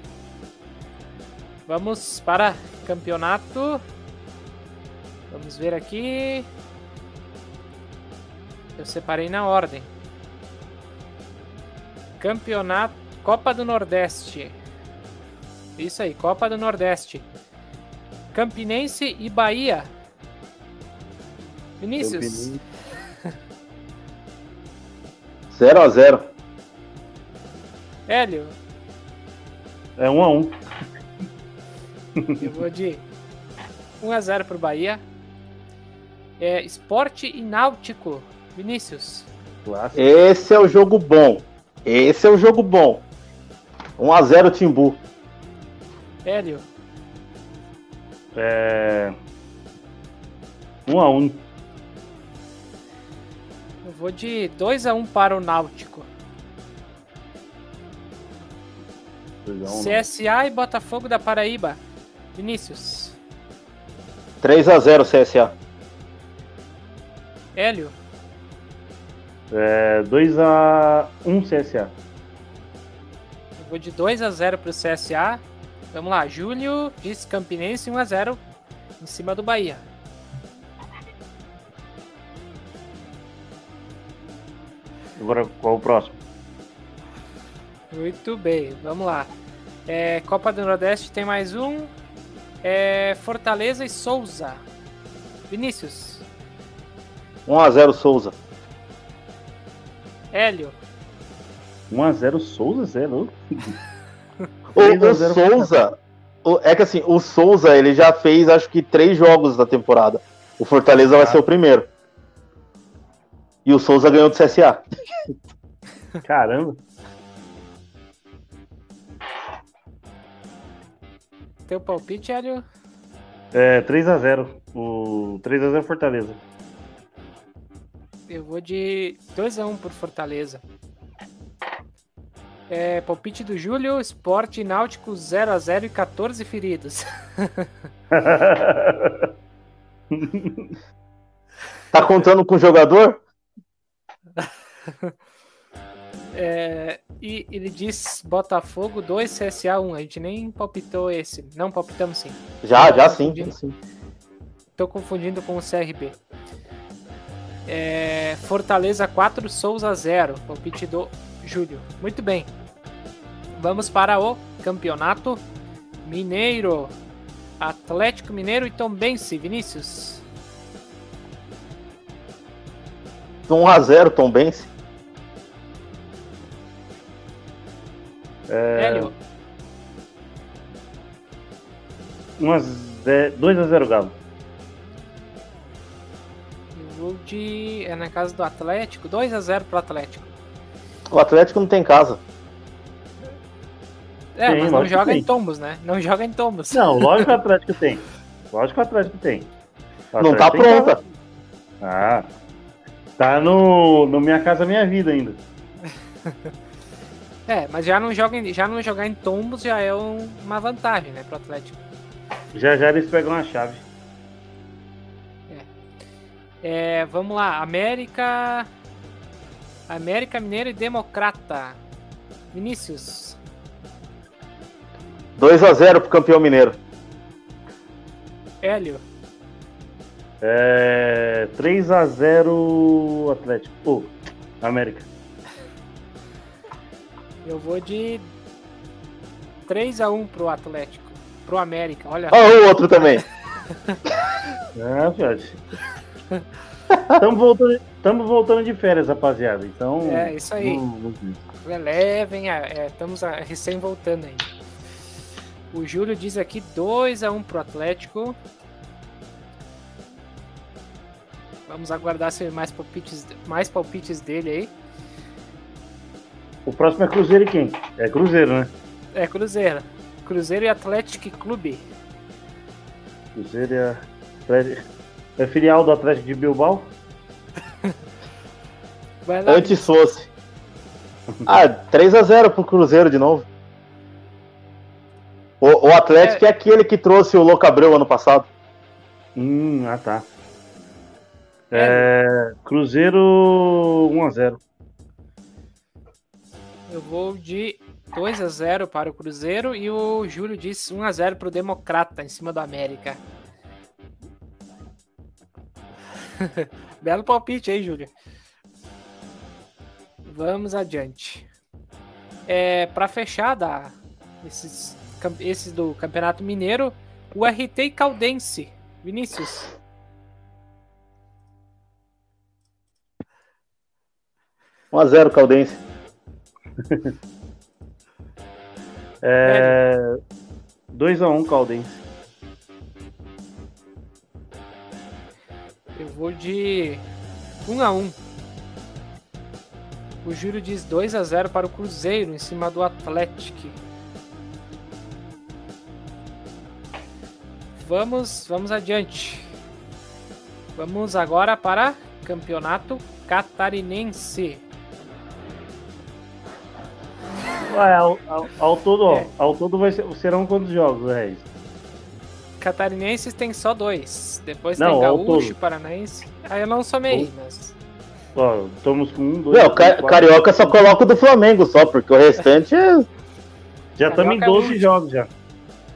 Vamos para campeonato. Vamos ver aqui. Eu separei na ordem. Campeonato Copa do Nordeste. Isso aí, Copa do Nordeste. Campinense e Bahia. Vinícius. 0x0. Hélio, É 1x1. eu vou de 1x0 pro Bahia. É, esporte e Náutico. Vinícius. Clássico. Esse é o jogo bom. Esse é o jogo bom. 1x0 Timbu. Hélio. É... 1x1. Eu vou de 2x1 para o Náutico. Feijão, CSA né? e Botafogo da Paraíba. Vinícius. 3x0 CSA. Hélio. É, 2x1 CSA. Eu vou de 2x0 pro CSA. Vamos lá, Júlio vice-campinense 1x0 em cima do Bahia. Agora qual o próximo? Muito bem, vamos lá. É, Copa do Nordeste tem mais um. É, Fortaleza e Souza. Vinícius. 1x0 Souza. Hélio. 1x0 Souza, zero. O, o Souza, o- é que assim, o Souza ele já fez acho que três jogos da temporada. O Fortaleza vai Ah. ser o primeiro. E o Souza ganhou do CSA. Caramba. Teu palpite, Hélio? É 3x0. O 3x0 Fortaleza. Eu vou de 2x1 por Fortaleza. É, palpite do Júlio, Sport e Náutico 0x0 e 14 feridos. Tá contando com o jogador? É, e ele diz Botafogo 2, CSA 1. A gente nem palpitou esse. Não palpitamos sim. Já, já sim. Tô confundindo com o CRB. É, Fortaleza 4, Souza 0. Palpite do Júlio. Muito bem. Vamos para o Campeonato Mineiro. Atlético Mineiro e Tombense. Vinícius. 1x0 Tom Benz. É, Hélio. 2x0 Galo. Eu vou de. É na casa do Atlético. 2x0 pro Atlético. O Atlético não tem casa. É, Sim, mas não joga tem. em tombos, né? Não joga em tombos. Não, lógico que o Atlético tem. Lógico que o Atlético tem. O Não tá Atlético tem pronta. Ah. Tá no, no Minha Casa Minha Vida ainda. É, mas já não, joga em, já não jogar em tombos já é um- uma vantagem, né, pro Atlético. Já já eles pegam a chave. É, vamos lá, América. América Mineiro e Democrata. Vinícius. 2x0 pro campeão mineiro. Hélio. É, 3x0 Atlético. Ô, América. Eu vou de 3x1 pro Atlético. Pro América, olha. Ó, o outro também. Ah, Fiote. Estamos voltando, tamo voltando de férias, rapaziada. Então. É, isso aí. vamos- Levem, a- é, estamos a- recém voltando ainda. O Júlio diz aqui 2x1 pro Atlético. Vamos aguardar se mais palpites, mais palpites dele aí. O próximo é Cruzeiro e quem? É Cruzeiro, né? É Cruzeiro. Cruzeiro e Atlético Clube. Cruzeiro é, Atlético- é filial do Atlético de Bilbao. Antes fosse. Ah, 3x0 pro Cruzeiro de novo. O, o Atlético é. aquele que trouxe o Locabreu ano passado. Hum, ah tá. É, Cruzeiro 1x0. Eu vou de 2x0 para o Cruzeiro e o Júlio diz 1x0 para o Democrata em cima do América. Belo palpite aí, Júlio. Vamos adiante. É, para fechar da, esses, esses do Campeonato Mineiro, o RT e Caldense. Vinícius. Um 1x0 Caldense. É, 2x1 Caldense. Eu vou de 1 a 1. O Júlio diz 2 a 0 para o Cruzeiro em cima do Atlético. Vamos, vamos adiante. Vamos agora para Campeonato Catarinense. Ué, ao, ao- ao todo, ó, É. ao todo vai ser, serão quantos jogos, Regis? Catarinenses tem só dois. Depois Não, tem Gaúcho, todo. Paranaense. Aí eu não somei, mas. Ó, estamos com um, dois. Não, três, Ca- quatro, Carioca só coloca o do Flamengo só, porque o restante é. Já estamos em Carioca é 12 último. jogos já.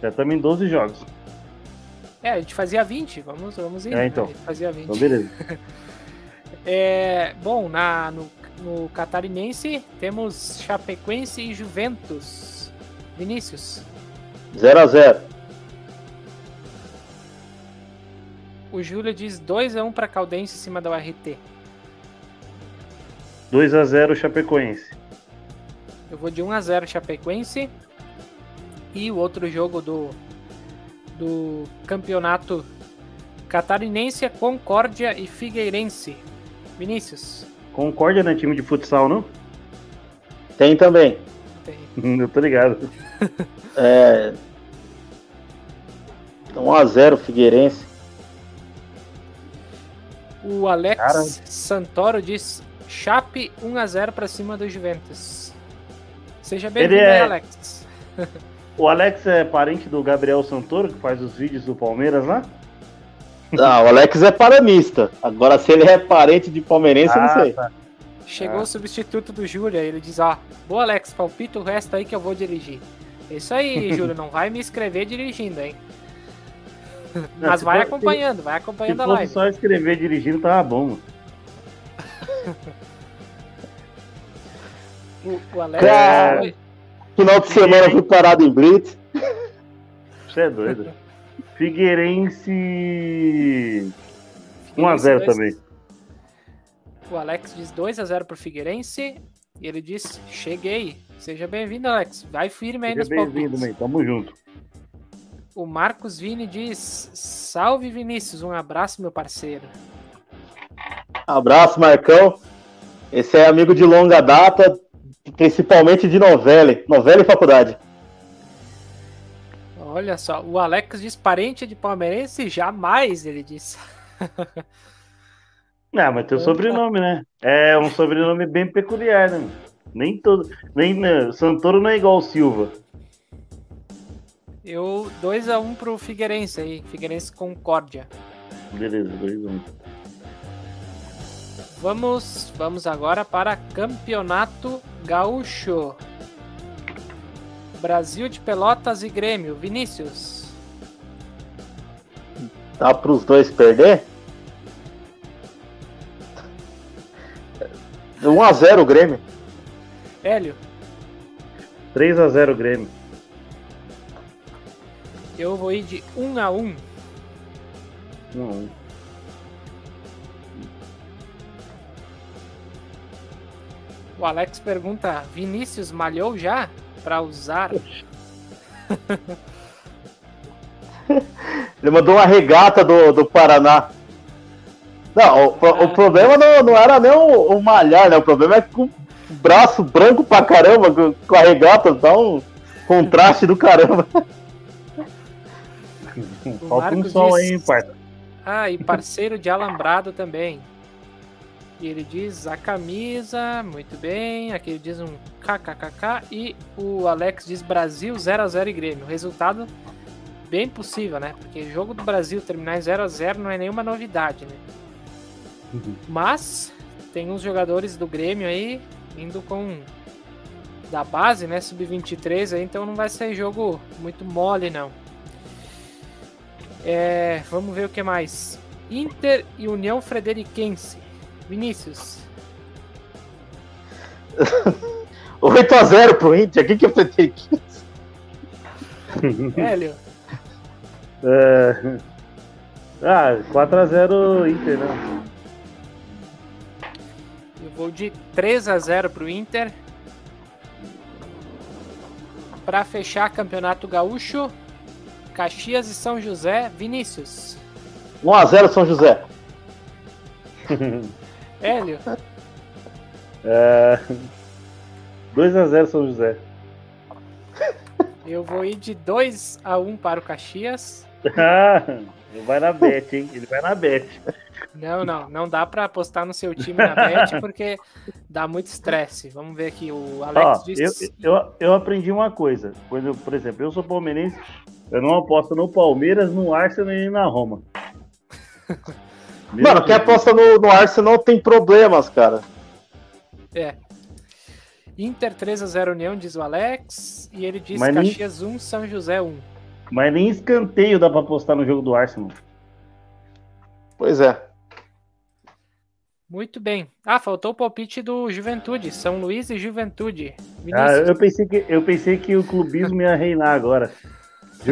Já estamos em 12 jogos. É, a gente fazia 20. Vamos, vamos ir. É, então. A gente fazia 20. Então, beleza. É, bom, na, no, no Catarinense, temos Chapecoense e Juventus. Vinícius. 0x0. O Júlio diz 2x1 para Caldense em cima da URT. 2x0 Chapecoense. Eu vou de 1x0 Chapecoense. E o outro jogo do, do campeonato catarinense é Concórdia e Figueirense. Vinícius. Concórdia não é time de futsal, não? Tem também. Tem. Eu tô ligado. É... 1x0 Figueirense. O Alex Cara. Santoro diz Chape 1x0 para cima do Juventus. Seja bem-vindo é- Alex. O Alex é parente do Gabriel Santoro, que faz os vídeos do Palmeiras lá? Ah, o Alex é paranista. Agora, se ele é parente de palmeirense, eu não sei. tá. Chegou Ah. o substituto do Júlio, aí ele diz, ó, boa Alex, palpita o resto aí que eu vou dirigir. É Isso aí, Júlio, não vai me escrever dirigindo, hein? Mas vai acompanhando, vai Se acompanhando a live. só escrever dirigindo, tava bom, mano. O, o Alex Cara. foi- Final de semana fui parado em Blitz. Você é doido. Figueirense. 1x0 dois- também. O Alex diz 2x0 pro Figueirense. E ele diz: Cheguei. Seja bem-vindo, Alex. Vai firme aí Seja nos bem-vindo, palpites. man. Tamo junto. O Marcos Vini diz: Salve Vinícius, um abraço, meu parceiro. Abraço, Marcão. Esse é amigo de longa data, principalmente de novela. Novela e faculdade. Olha só, o Alex diz parente de palmeirense? Jamais, ele diz. Não, mas tem o sobrenome, né? É um sobrenome bem peculiar, né? Nem todo. Nem, né, Santoro não é igual o Silva. Eu 2x1 pro Figueirense aí, Figueirense Concórdia. Beleza, 2x1. Vamos, vamos agora para Campeonato Gaúcho. Brasil de Pelotas e Grêmio. Vinícius. Dá pros dois perder? 1x0 o Grêmio. Hélio, 3x0 Grêmio. eu vou ir de 1 a 1 1x1. O Alex pergunta: Vinícius malhou já? Pra usar? Ele mandou uma regata do, do Paraná. Não, o, pro- o problema não, não era nem o, o malhar, né? O problema é com o braço branco pra caramba, com, com a regata, dá um contraste do caramba. Falta um diz- aí, hein, parça. Ah, e parceiro de alambrado também. E ele diz a camisa, muito bem. Aqui ele diz um kkkk. E o Alex diz Brasil 0x0 e Grêmio. Resultado bem possível, né? Porque jogo do Brasil terminar em 0x0 não é nenhuma novidade, né? Mas tem uns jogadores do Grêmio aí indo com da base, né? Sub-23 aí, então não vai ser jogo muito mole, não. É, vamos ver o que mais. Inter e União Frederiquense. Vinícius. 8x0 pro Inter, o que que eu falei aqui? Hélio. É... Ah, 4x0 Inter, né? Eu vou de 3 a 0 pro Inter. Para fechar Campeonato Gaúcho, Caxias e São José, Vinícius. 1x0 São José. Hélio. É... 2x0 São José. Eu vou ir de 2 a 1 para o Caxias. Ah, ele vai na bet, hein? Ele vai na bet. Não, não, não dá para apostar no seu time na bet porque dá muito estresse. Vamos ver aqui o Alex Ó, disse eu, eu, eu aprendi uma coisa. Quando, por exemplo, eu sou palmeirense, eu não aposto no Palmeiras, no Arsenal e na Roma. Meu Mano, quem Deus. aposta no, no Arsenal tem problemas, cara. É. Inter 3 a 0 União, diz o Alex. E ele diz Mas nem- Caxias 1, São José 1. Mas nem escanteio dá pra apostar no jogo do Arsenal. Pois é. Muito bem. Ah, faltou o palpite do Juventude. São Luís e Juventude. Ah, Vinícius. eu pensei que, eu pensei que o clubismo ia reinar agora.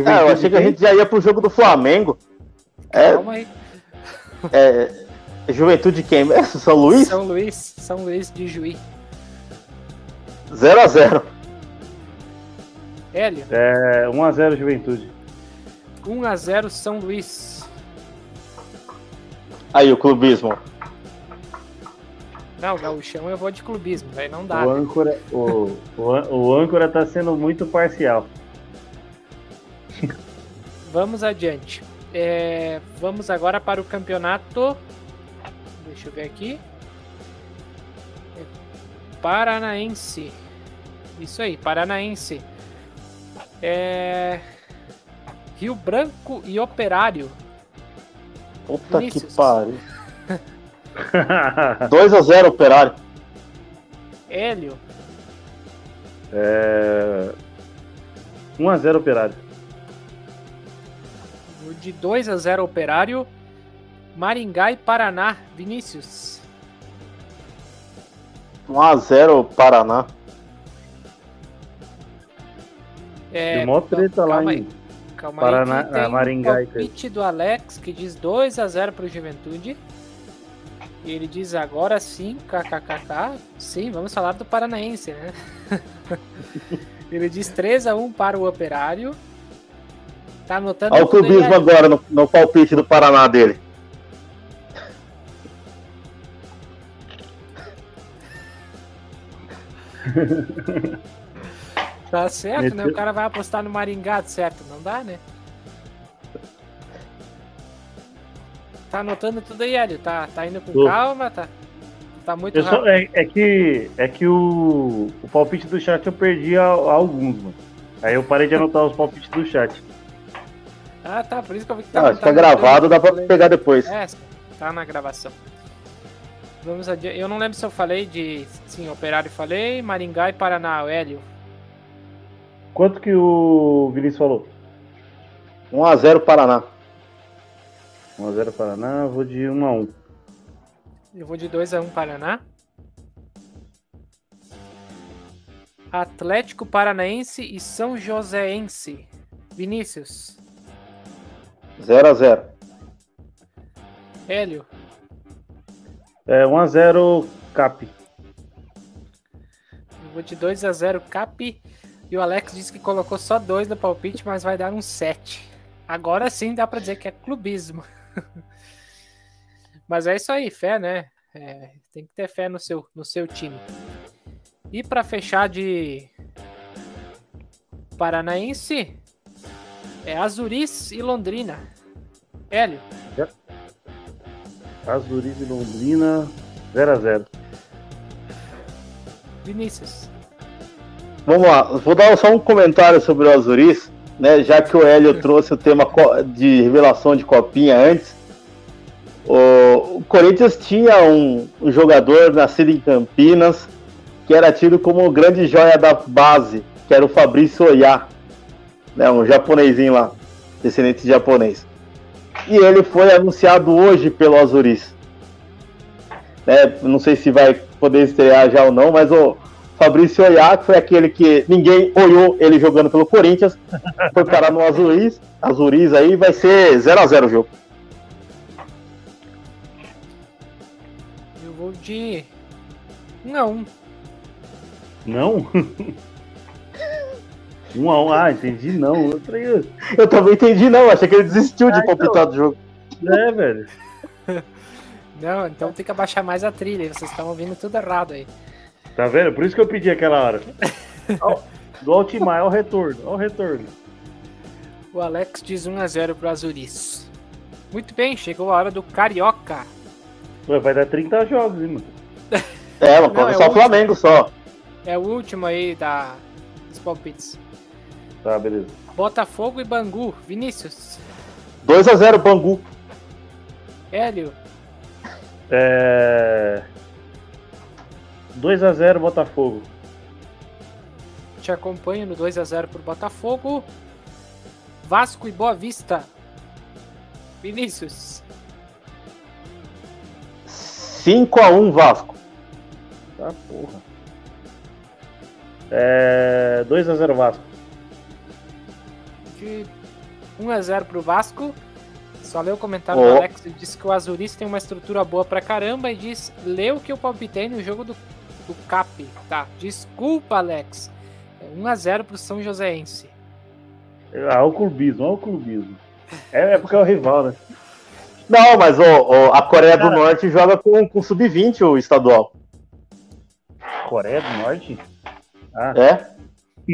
Ah, eu achei que a gente já ia pro jogo do Flamengo. É, Calma aí. É, Juventude quem? É São Luís? São Luís, São Luís de Juí. 0x0. Hélio, É, 1x0 Juventude. 1 a 0 São Luís. Aí o clubismo. Não, Gaúchão eu vou de clubismo, velho. Não dá. O né? âncora, o, o, o âncora tá sendo muito parcial. Vamos adiante. É, vamos agora para o campeonato. Deixa eu ver aqui. É Paranaense. Isso aí, Paranaense. É, Rio Branco e Operário. Puta Vinícius. que pariu. 2x0 operário. Hélio, é, 1x0 Operário. O de 2 a 0 Operário. Maringá e Paraná. Vinícius. 1x0 Paraná. É, mó treta lá calma em aí. Calma Paraná- aí, tem Maringá um palpite do Alex que diz 2 a 0 pro Juventude. E ele diz agora sim, kkkk. Sim, vamos falar do Paranaense, né? ele diz 3 a 1 para o Operário. Tá anotando Olha o clubismo agora no, no palpite do Paraná dele. Tá certo, né? O cara vai apostar no Maringá, certo? Não dá, né? Tá anotando tudo aí, Hélio? Tá, tá indo com Tô. calma? Tá, tá muito Eu só- rápido. é, é que, é que o, o palpite do chat eu perdi a, a alguns, mano. Aí eu parei de anotar os palpites do chat. Ah, tá. Por isso que eu vi que Ah, tá, fica gravado, dá pra pegar depois. É, tá na gravação. Vamos adiante. Eu não lembro se eu falei de. Sim, Operário falei, Maringá e Paraná, o Hélio. Quanto que o Vinícius falou? 1x0 Paraná. 1x0 Paraná, vou de 1x1. Eu vou de 2x1 Paraná. Atlético Paranaense e São Joséense. Vinícius. 0x0. Hélio. É 1x0 Cap. Eu vou de 2x0 Cap. E o Alex disse que colocou só 2 no palpite, mas vai dar um 7. Agora sim dá pra dizer que é clubismo. mas é isso aí, fé, né? É, tem que ter fé no seu, no seu time. E pra fechar de Paranaense, é Azuris e Londrina. Hélio, Azuris e Londrina, 0x0. Vinícius. Vamos lá, vou dar só um comentário sobre o Azuris, né? Já que o Hélio trouxe o tema de revelação de copinha antes. O, Corinthians tinha um, um jogador nascido em Campinas que era tido como grande joia da base, que era o Fabrício Oyá, né? Um japonesinho lá, descendente de japonês. E ele foi anunciado hoje pelo Azuris. Né? Não sei se vai poder estrear já ou não, mas o Fabrício que foi aquele que ninguém olhou ele jogando pelo Corinthians, foi parar no Azuris. Azuris aí vai ser 0x0 o jogo. Eu vou de 1x1. Não? 1x1, ah, entendi não. Eu falei, Eu também entendi, não. Achei que ele desistiu de Ah, então. palpitar do jogo. é, velho. Não, então tem que abaixar mais a trilha. Vocês estão ouvindo tudo errado aí. Tá vendo? Por isso que eu pedi aquela hora. Ó, Do Altimar, olha o retorno, olha o retorno. O Alex diz 1x0 pro Azuris. Muito bem, chegou a hora do Carioca. Ué, vai dar 30 jogos, hein, mano. É, mas Não, pode é só o o Flamengo só. É o último aí da... dos palpites. Tá, beleza. Botafogo e Bangu. Vinícius. 2x0 Bangu. Hélio. É... 2x0 Botafogo. Te acompanho no 2x0 pro Botafogo. Vasco e Boa Vista. Vinícius. 5x1 Vasco. Tá porra. É, 2x0 Vasco. De 1x0 pro Vasco. Só leu o comentário Ó. do Alex, ele disse que o Azuris tem uma estrutura boa pra caramba e diz, leu o que eu palpitei no jogo do, do Cap. Tá, desculpa, Alex. É 1x0 pro São Joséense. Ah, o clubismo, olha o clubismo. É, é porque é o rival, né? Não, mas ó, ó, a Coreia do Cara. Norte joga com, com sub-20 o estadual. Coreia do Norte? Ah, É?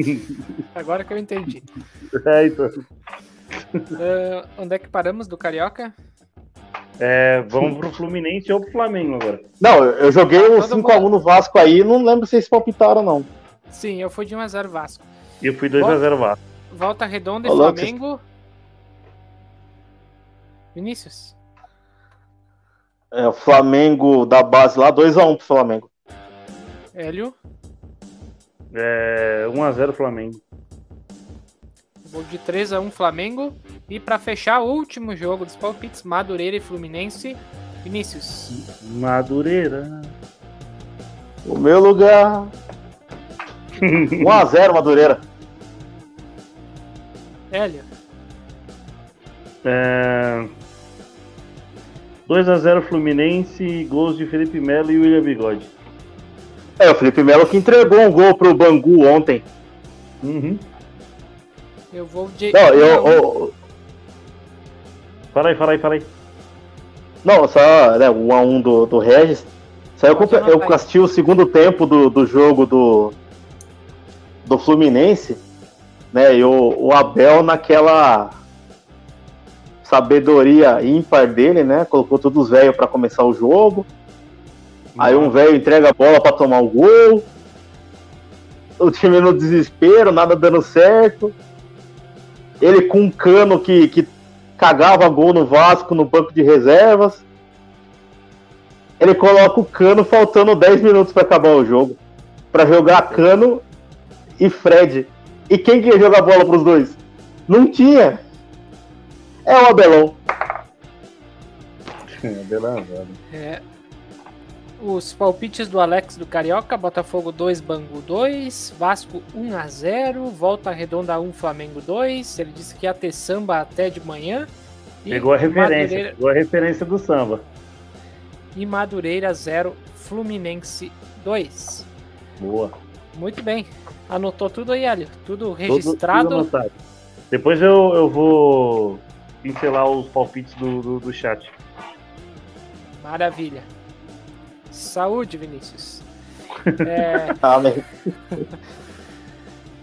Agora que eu entendi. é então. Ah, onde é que paramos do Carioca? É, vamos pro Fluminense ou pro Flamengo agora. Não, eu joguei Ah, todo 5x1 no Vasco aí, não lembro se vocês palpitaram, não. Sim, eu fui de 1x0 Vasco. E eu fui 2x0 Vasco. Volta Redonda e louco, Flamengo. Vinícius. É, o Flamengo da base lá, 2x1 pro Flamengo. Hélio. É, 1x0 Flamengo. Vou de 3x1 Flamengo. E pra fechar o último jogo dos palpites, Madureira e Fluminense. Vinícius. Madureira. O meu lugar. 1x0 Madureira. Hélio. É, 2x0 Fluminense, gols de Felipe Melo e William Bigode. É, o Felipe Melo que entregou um gol pro Bangu ontem. Uhum. Eu vou de. Não, 1 a 1. eu. eu- Fala aí, fala aí, fala aí. não, só né, o 1x1 do, do Regis. Só eu, eu assisti o segundo tempo do, do jogo do, do Fluminense, né? E o, o Abel naquela sabedoria ímpar dele, né? Colocou todos os velhos pra começar o jogo. Aí um velho entrega a bola pra tomar o gol. O time no desespero, nada dando certo. Ele com um cano que, que cagava gol no Vasco no banco de reservas. Ele coloca o cano faltando 10 minutos pra acabar o jogo. Pra jogar cano e Fred. E quem que ia jogar bola pros dois? Não tinha. É o Abelão. Beleza. É, os palpites do Alex do Carioca, Botafogo 2, Bangu 2, Vasco 1 a 0, Volta Redonda 1, Flamengo 2. Ele disse que ia ter samba até de manhã. E Pegou a referência, Madureira, pegou a referência do samba. e Madureira 0, Fluminense 2. Boa. Muito bem. Anotou tudo aí, Hélio? Tudo Tudo- registrado? tudo anotado. Depois eu, eu vou pincelar os palpites do, do, do chat. Maravilha. Saúde, Vinícius. É, mas-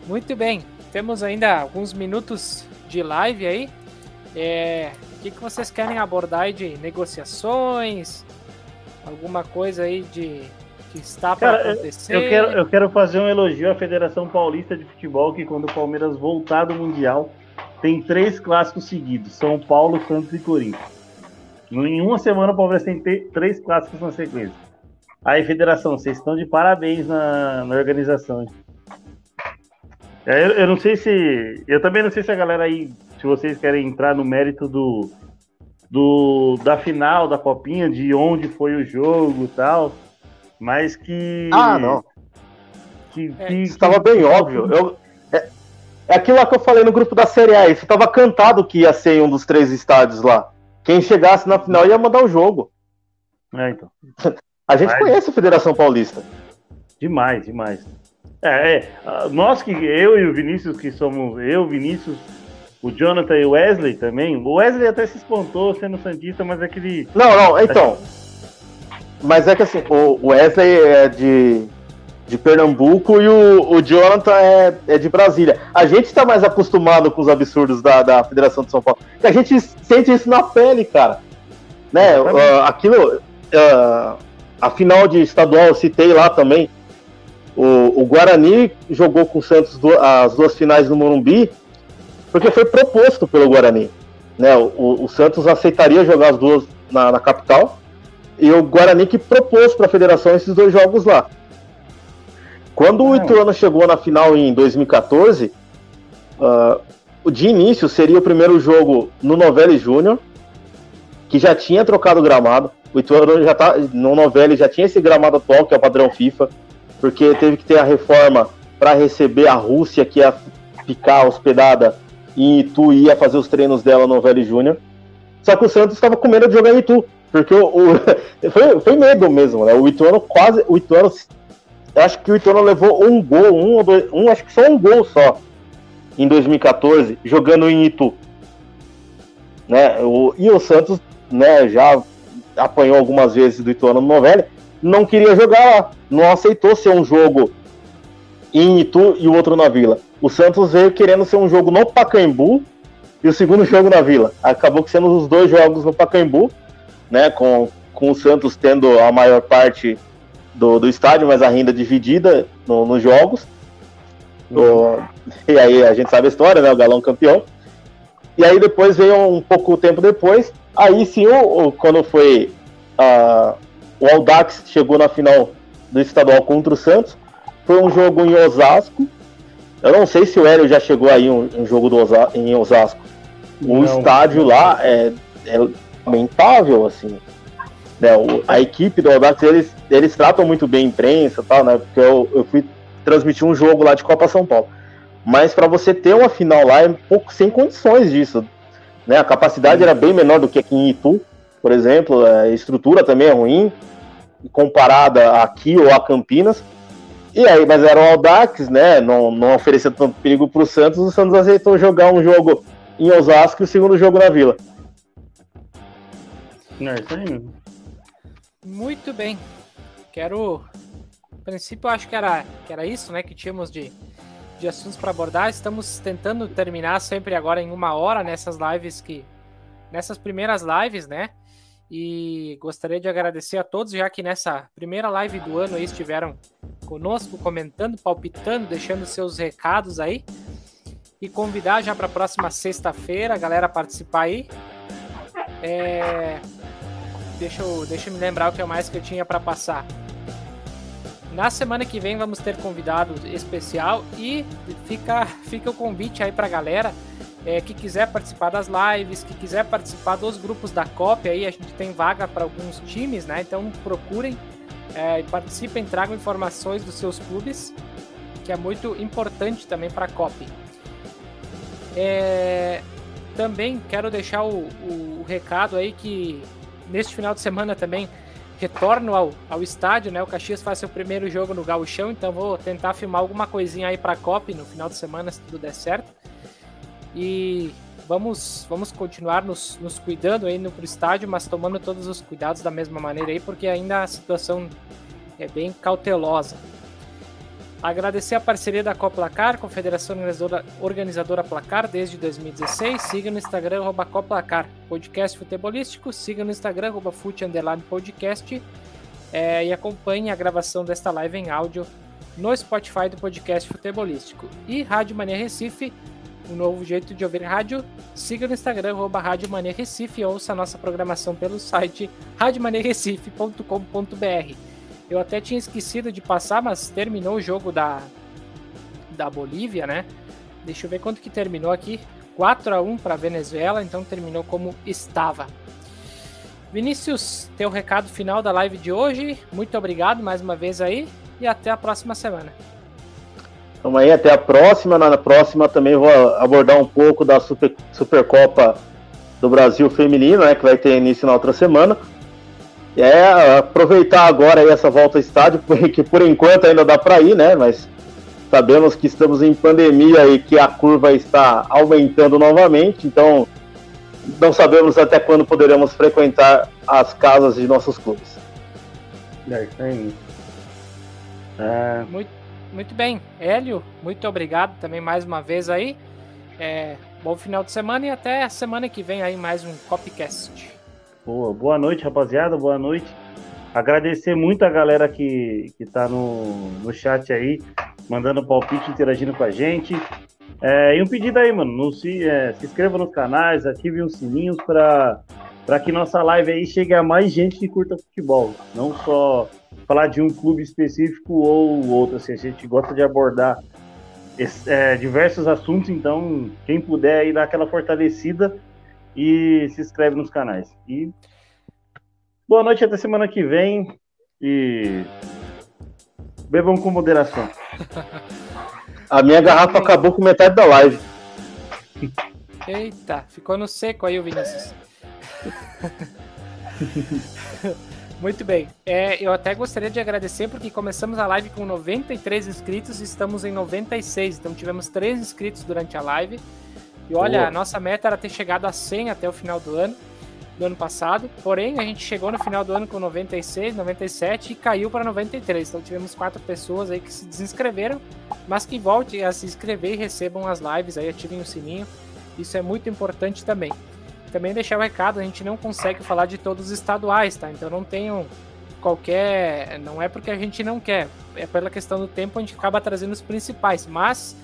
Muito bem, temos ainda alguns minutos de live aí. É, o que, que vocês querem abordar aí de negociações? Alguma coisa aí de que está para acontecer? Eu quero, eu quero fazer um elogio à Federação Paulista de Futebol, que quando o Palmeiras voltar do Mundial, tem três clássicos seguidos: São Paulo, Santos e Corinthians. Em uma semana o Palmeiras tem te- três clássicos na sequência. Aí, Federação, vocês estão de parabéns na, na organização. hein? É, Eu, eu não sei se. Eu também não sei se a galera aí, se vocês querem entrar no mérito do, do da final da copinha, de onde foi o jogo e tal. Mas que. Ah, não. Que, É, que- Isso estava bem que- óbvio. Eu, é, é aquilo lá que eu falei no grupo da Série A. Isso estava cantado que ia ser em um dos três estádios lá. Quem chegasse na final ia mandar o jogo. É, então. A gente Mas- conhece a Federação Paulista. Demais, demais. É, é, ah, nós que, eu e o Vinícius, que somos, eu, Vinícius, o Jonathan e o Wesley também. O Wesley até se espantou sendo Santista, mas é aquele. Não, não, então. Mas é que assim, o Wesley é de, de Pernambuco e o, o Jonathan é, é de Brasília. A gente está mais acostumado com os absurdos da, da Federação de São Paulo. E a gente sente isso na pele, cara. Né? Ah, aquilo. ah, a final de estadual eu citei lá também. O, o Guarani jogou com o Santos du- as duas finais no Morumbi, porque foi proposto pelo Guarani. Né? O, o- Santos aceitaria jogar as duas na, na capital, e o Guarani que propôs para a federação esses dois jogos lá. Quando o. Ituano chegou na final em 2014, ah, o de início seria o primeiro jogo no Novelli Júnior, que já tinha trocado o gramado. O Ituano já tá. No Novelli já tinha esse gramado atual, que é o padrão FIFA, porque teve que ter a reforma para receber a Rússia, que ia ficar hospedada em Itu e ia fazer os treinos dela no Novelli Júnior. Só que o Santos estava com medo de jogar em Itu, porque o, o foi, foi medo mesmo, né? O Ituano quase. O Ituano. Acho que o Ituano levou um gol, um ou dois. Um, acho que só um gol só em 2014, jogando em Itu. Né? O, e o Santos né, já apanhou algumas vezes do Ituano no Novelli, não queria jogar lá, não aceitou ser um jogo em Itu e o outro na Vila. O Santos veio querendo ser um jogo no Pacaembu e o segundo jogo na Vila. Acabou sendo os dois jogos no Pacaembu, né, com, com o Santos tendo a maior parte do, do estádio, mas a renda dividida no, nos jogos. O, e aí a gente sabe a história, né? O Galão campeão. E aí depois veio um pouco tempo depois, aí sim, o, o quando foi uh, o Aldax chegou na final do estadual contra o Santos, foi um jogo em Osasco. Eu não sei se o Hélio já chegou aí um, um jogo do Osa em Osasco. O não, estádio lá é, é lamentável, assim. Né, o, a equipe do Aldax, eles, eles tratam muito bem a imprensa tal, né? Porque eu, eu fui transmitir um jogo lá de Copa São Paulo. Mas para você ter uma final lá é um pouco sem condições disso. Né? A capacidade era bem menor do que aqui em Itu, por exemplo. A estrutura também é ruim, comparada aqui ou a Campinas. E aí, mas era o Aldax, né? Não, não oferecia tanto perigo para o Santos. O Santos aceitou jogar um jogo em Osasco e o segundo jogo na Vila. Muito bem. Quero. A princípio, eu acho que era, que era isso, né? Que tínhamos de, de assuntos para abordar. Estamos tentando terminar sempre agora em uma hora nessas lives que. Nessas primeiras lives, né? E gostaria de agradecer a todos, já que nessa primeira live do ano aí estiveram conosco, comentando, palpitando, deixando seus recados aí. E convidar já para a próxima sexta-feira a galera participar aí. É... Deixa, eu, deixa eu me lembrar o que é mais que eu tinha para passar. Na semana que vem vamos ter convidado especial e fica, fica o convite aí para a galera é, que quiser participar das lives, que quiser participar dos grupos da COP, aí a gente tem vaga para alguns times, né? Então procurem é, participem, tragam informações dos seus clubes, que é muito importante também para a COP. É, também quero deixar o, o, o recado aí que neste final de semana também retorno ao, ao estádio, né? O Caxias faz seu primeiro jogo no Gauchão, então vou tentar filmar alguma coisinha aí para a COP no final de semana, se tudo der certo. E vamos, vamos continuar nos, nos cuidando aí no pro estádio, mas tomando todos os cuidados da mesma maneira aí, porque ainda a situação é bem cautelosa. Agradecer a parceria da Coplacar, Confederação Organizadora, Placar, desde 2016. Siga no Instagram, arroba Coplacar. Podcast futebolístico, siga no Instagram, arroba Fute Podcast. É, e acompanhe a gravação desta live em áudio no Spotify do podcast futebolístico. E Rádio Mania Recife, um novo jeito de ouvir rádio. Siga no Instagram, arroba Rádio Mania Recife e ouça a nossa programação pelo site radiomaniarecife.com.br. Eu até tinha esquecido de passar, mas terminou o jogo da, da Bolívia, né? Deixa eu ver quanto que terminou aqui. 4 a 1 para Venezuela, então terminou como estava. Vinícius, teu recado final da live de hoje. Muito obrigado mais uma vez aí e até a próxima semana. Vamos aí, até a próxima. Na próxima também vou abordar um pouco da Super, Supercopa do Brasil Feminino, né, que vai ter início na outra semana. É, aproveitar agora aí essa volta ao estádio, porque por enquanto ainda dá para ir, né? Mas sabemos que estamos em pandemia e que a curva está aumentando novamente, então não sabemos até quando poderemos frequentar as casas de nossos clubes. É, é... Muito, muito bem. Hélio, muito obrigado também mais uma vez aí. É, bom final de semana e até a semana que vem aí mais um Copcast. Boa, boa noite, rapaziada. Boa noite. Agradecer muito a galera que, que tá no, no chat aí, mandando palpite, interagindo com a gente. É, e um pedido aí, mano, não se, é, se inscreva nos canais, ative os sininhos para que nossa live aí chegue a mais gente que curta futebol. Não só falar de um clube específico ou outro. Assim, a gente gosta de abordar esse, é, diversos assuntos, então quem puder aí dar aquela fortalecida e se inscreve nos canais. E Boa noite até semana que vem e bebam com moderação. A minha garrafa acabou com metade da live. Eita, ficou no seco aí o Vinícius. Muito bem. É, eu até gostaria de agradecer porque começamos a live com 93 inscritos e estamos em 96. Então tivemos 3 inscritos durante a live. E olha, Boa. a nossa meta era ter chegado a 100 até o final do ano, do ano passado. Porém, a gente chegou no final do ano com 96, 97 e caiu para 93. Então tivemos quatro pessoas aí que se desinscreveram, mas que voltem a se inscrever e recebam as lives aí, ativem o sininho. Isso é muito importante também também deixar o recado, a gente não consegue falar de todos os estaduais, tá? Então não tenham qualquer. Não é porque a gente não quer, é pela questão do tempo a gente acaba trazendo os principais, mas.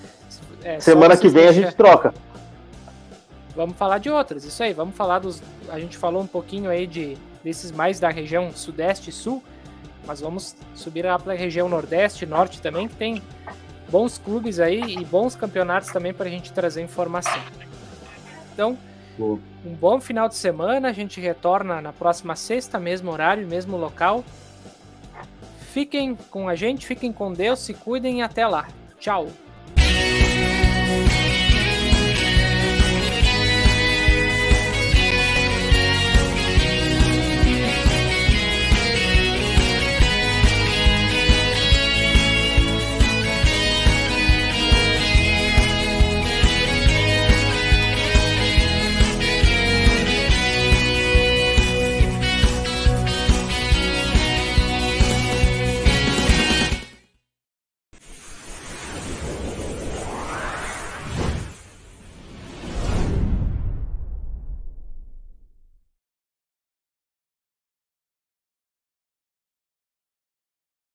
É, Semana que vem deixa... a gente troca. Vamos falar de outros, isso aí, vamos falar dos. A gente falou um pouquinho aí de desses mais da região Sudeste e Sul, mas vamos subir lá para a região Nordeste e Norte também, que tem bons clubes aí e bons campeonatos também para a gente trazer informação. Então, um bom final de semana. A gente retorna na próxima sexta, mesmo horário, mesmo local. Fiquem com a gente, fiquem com Deus, se cuidem e até lá. Tchau!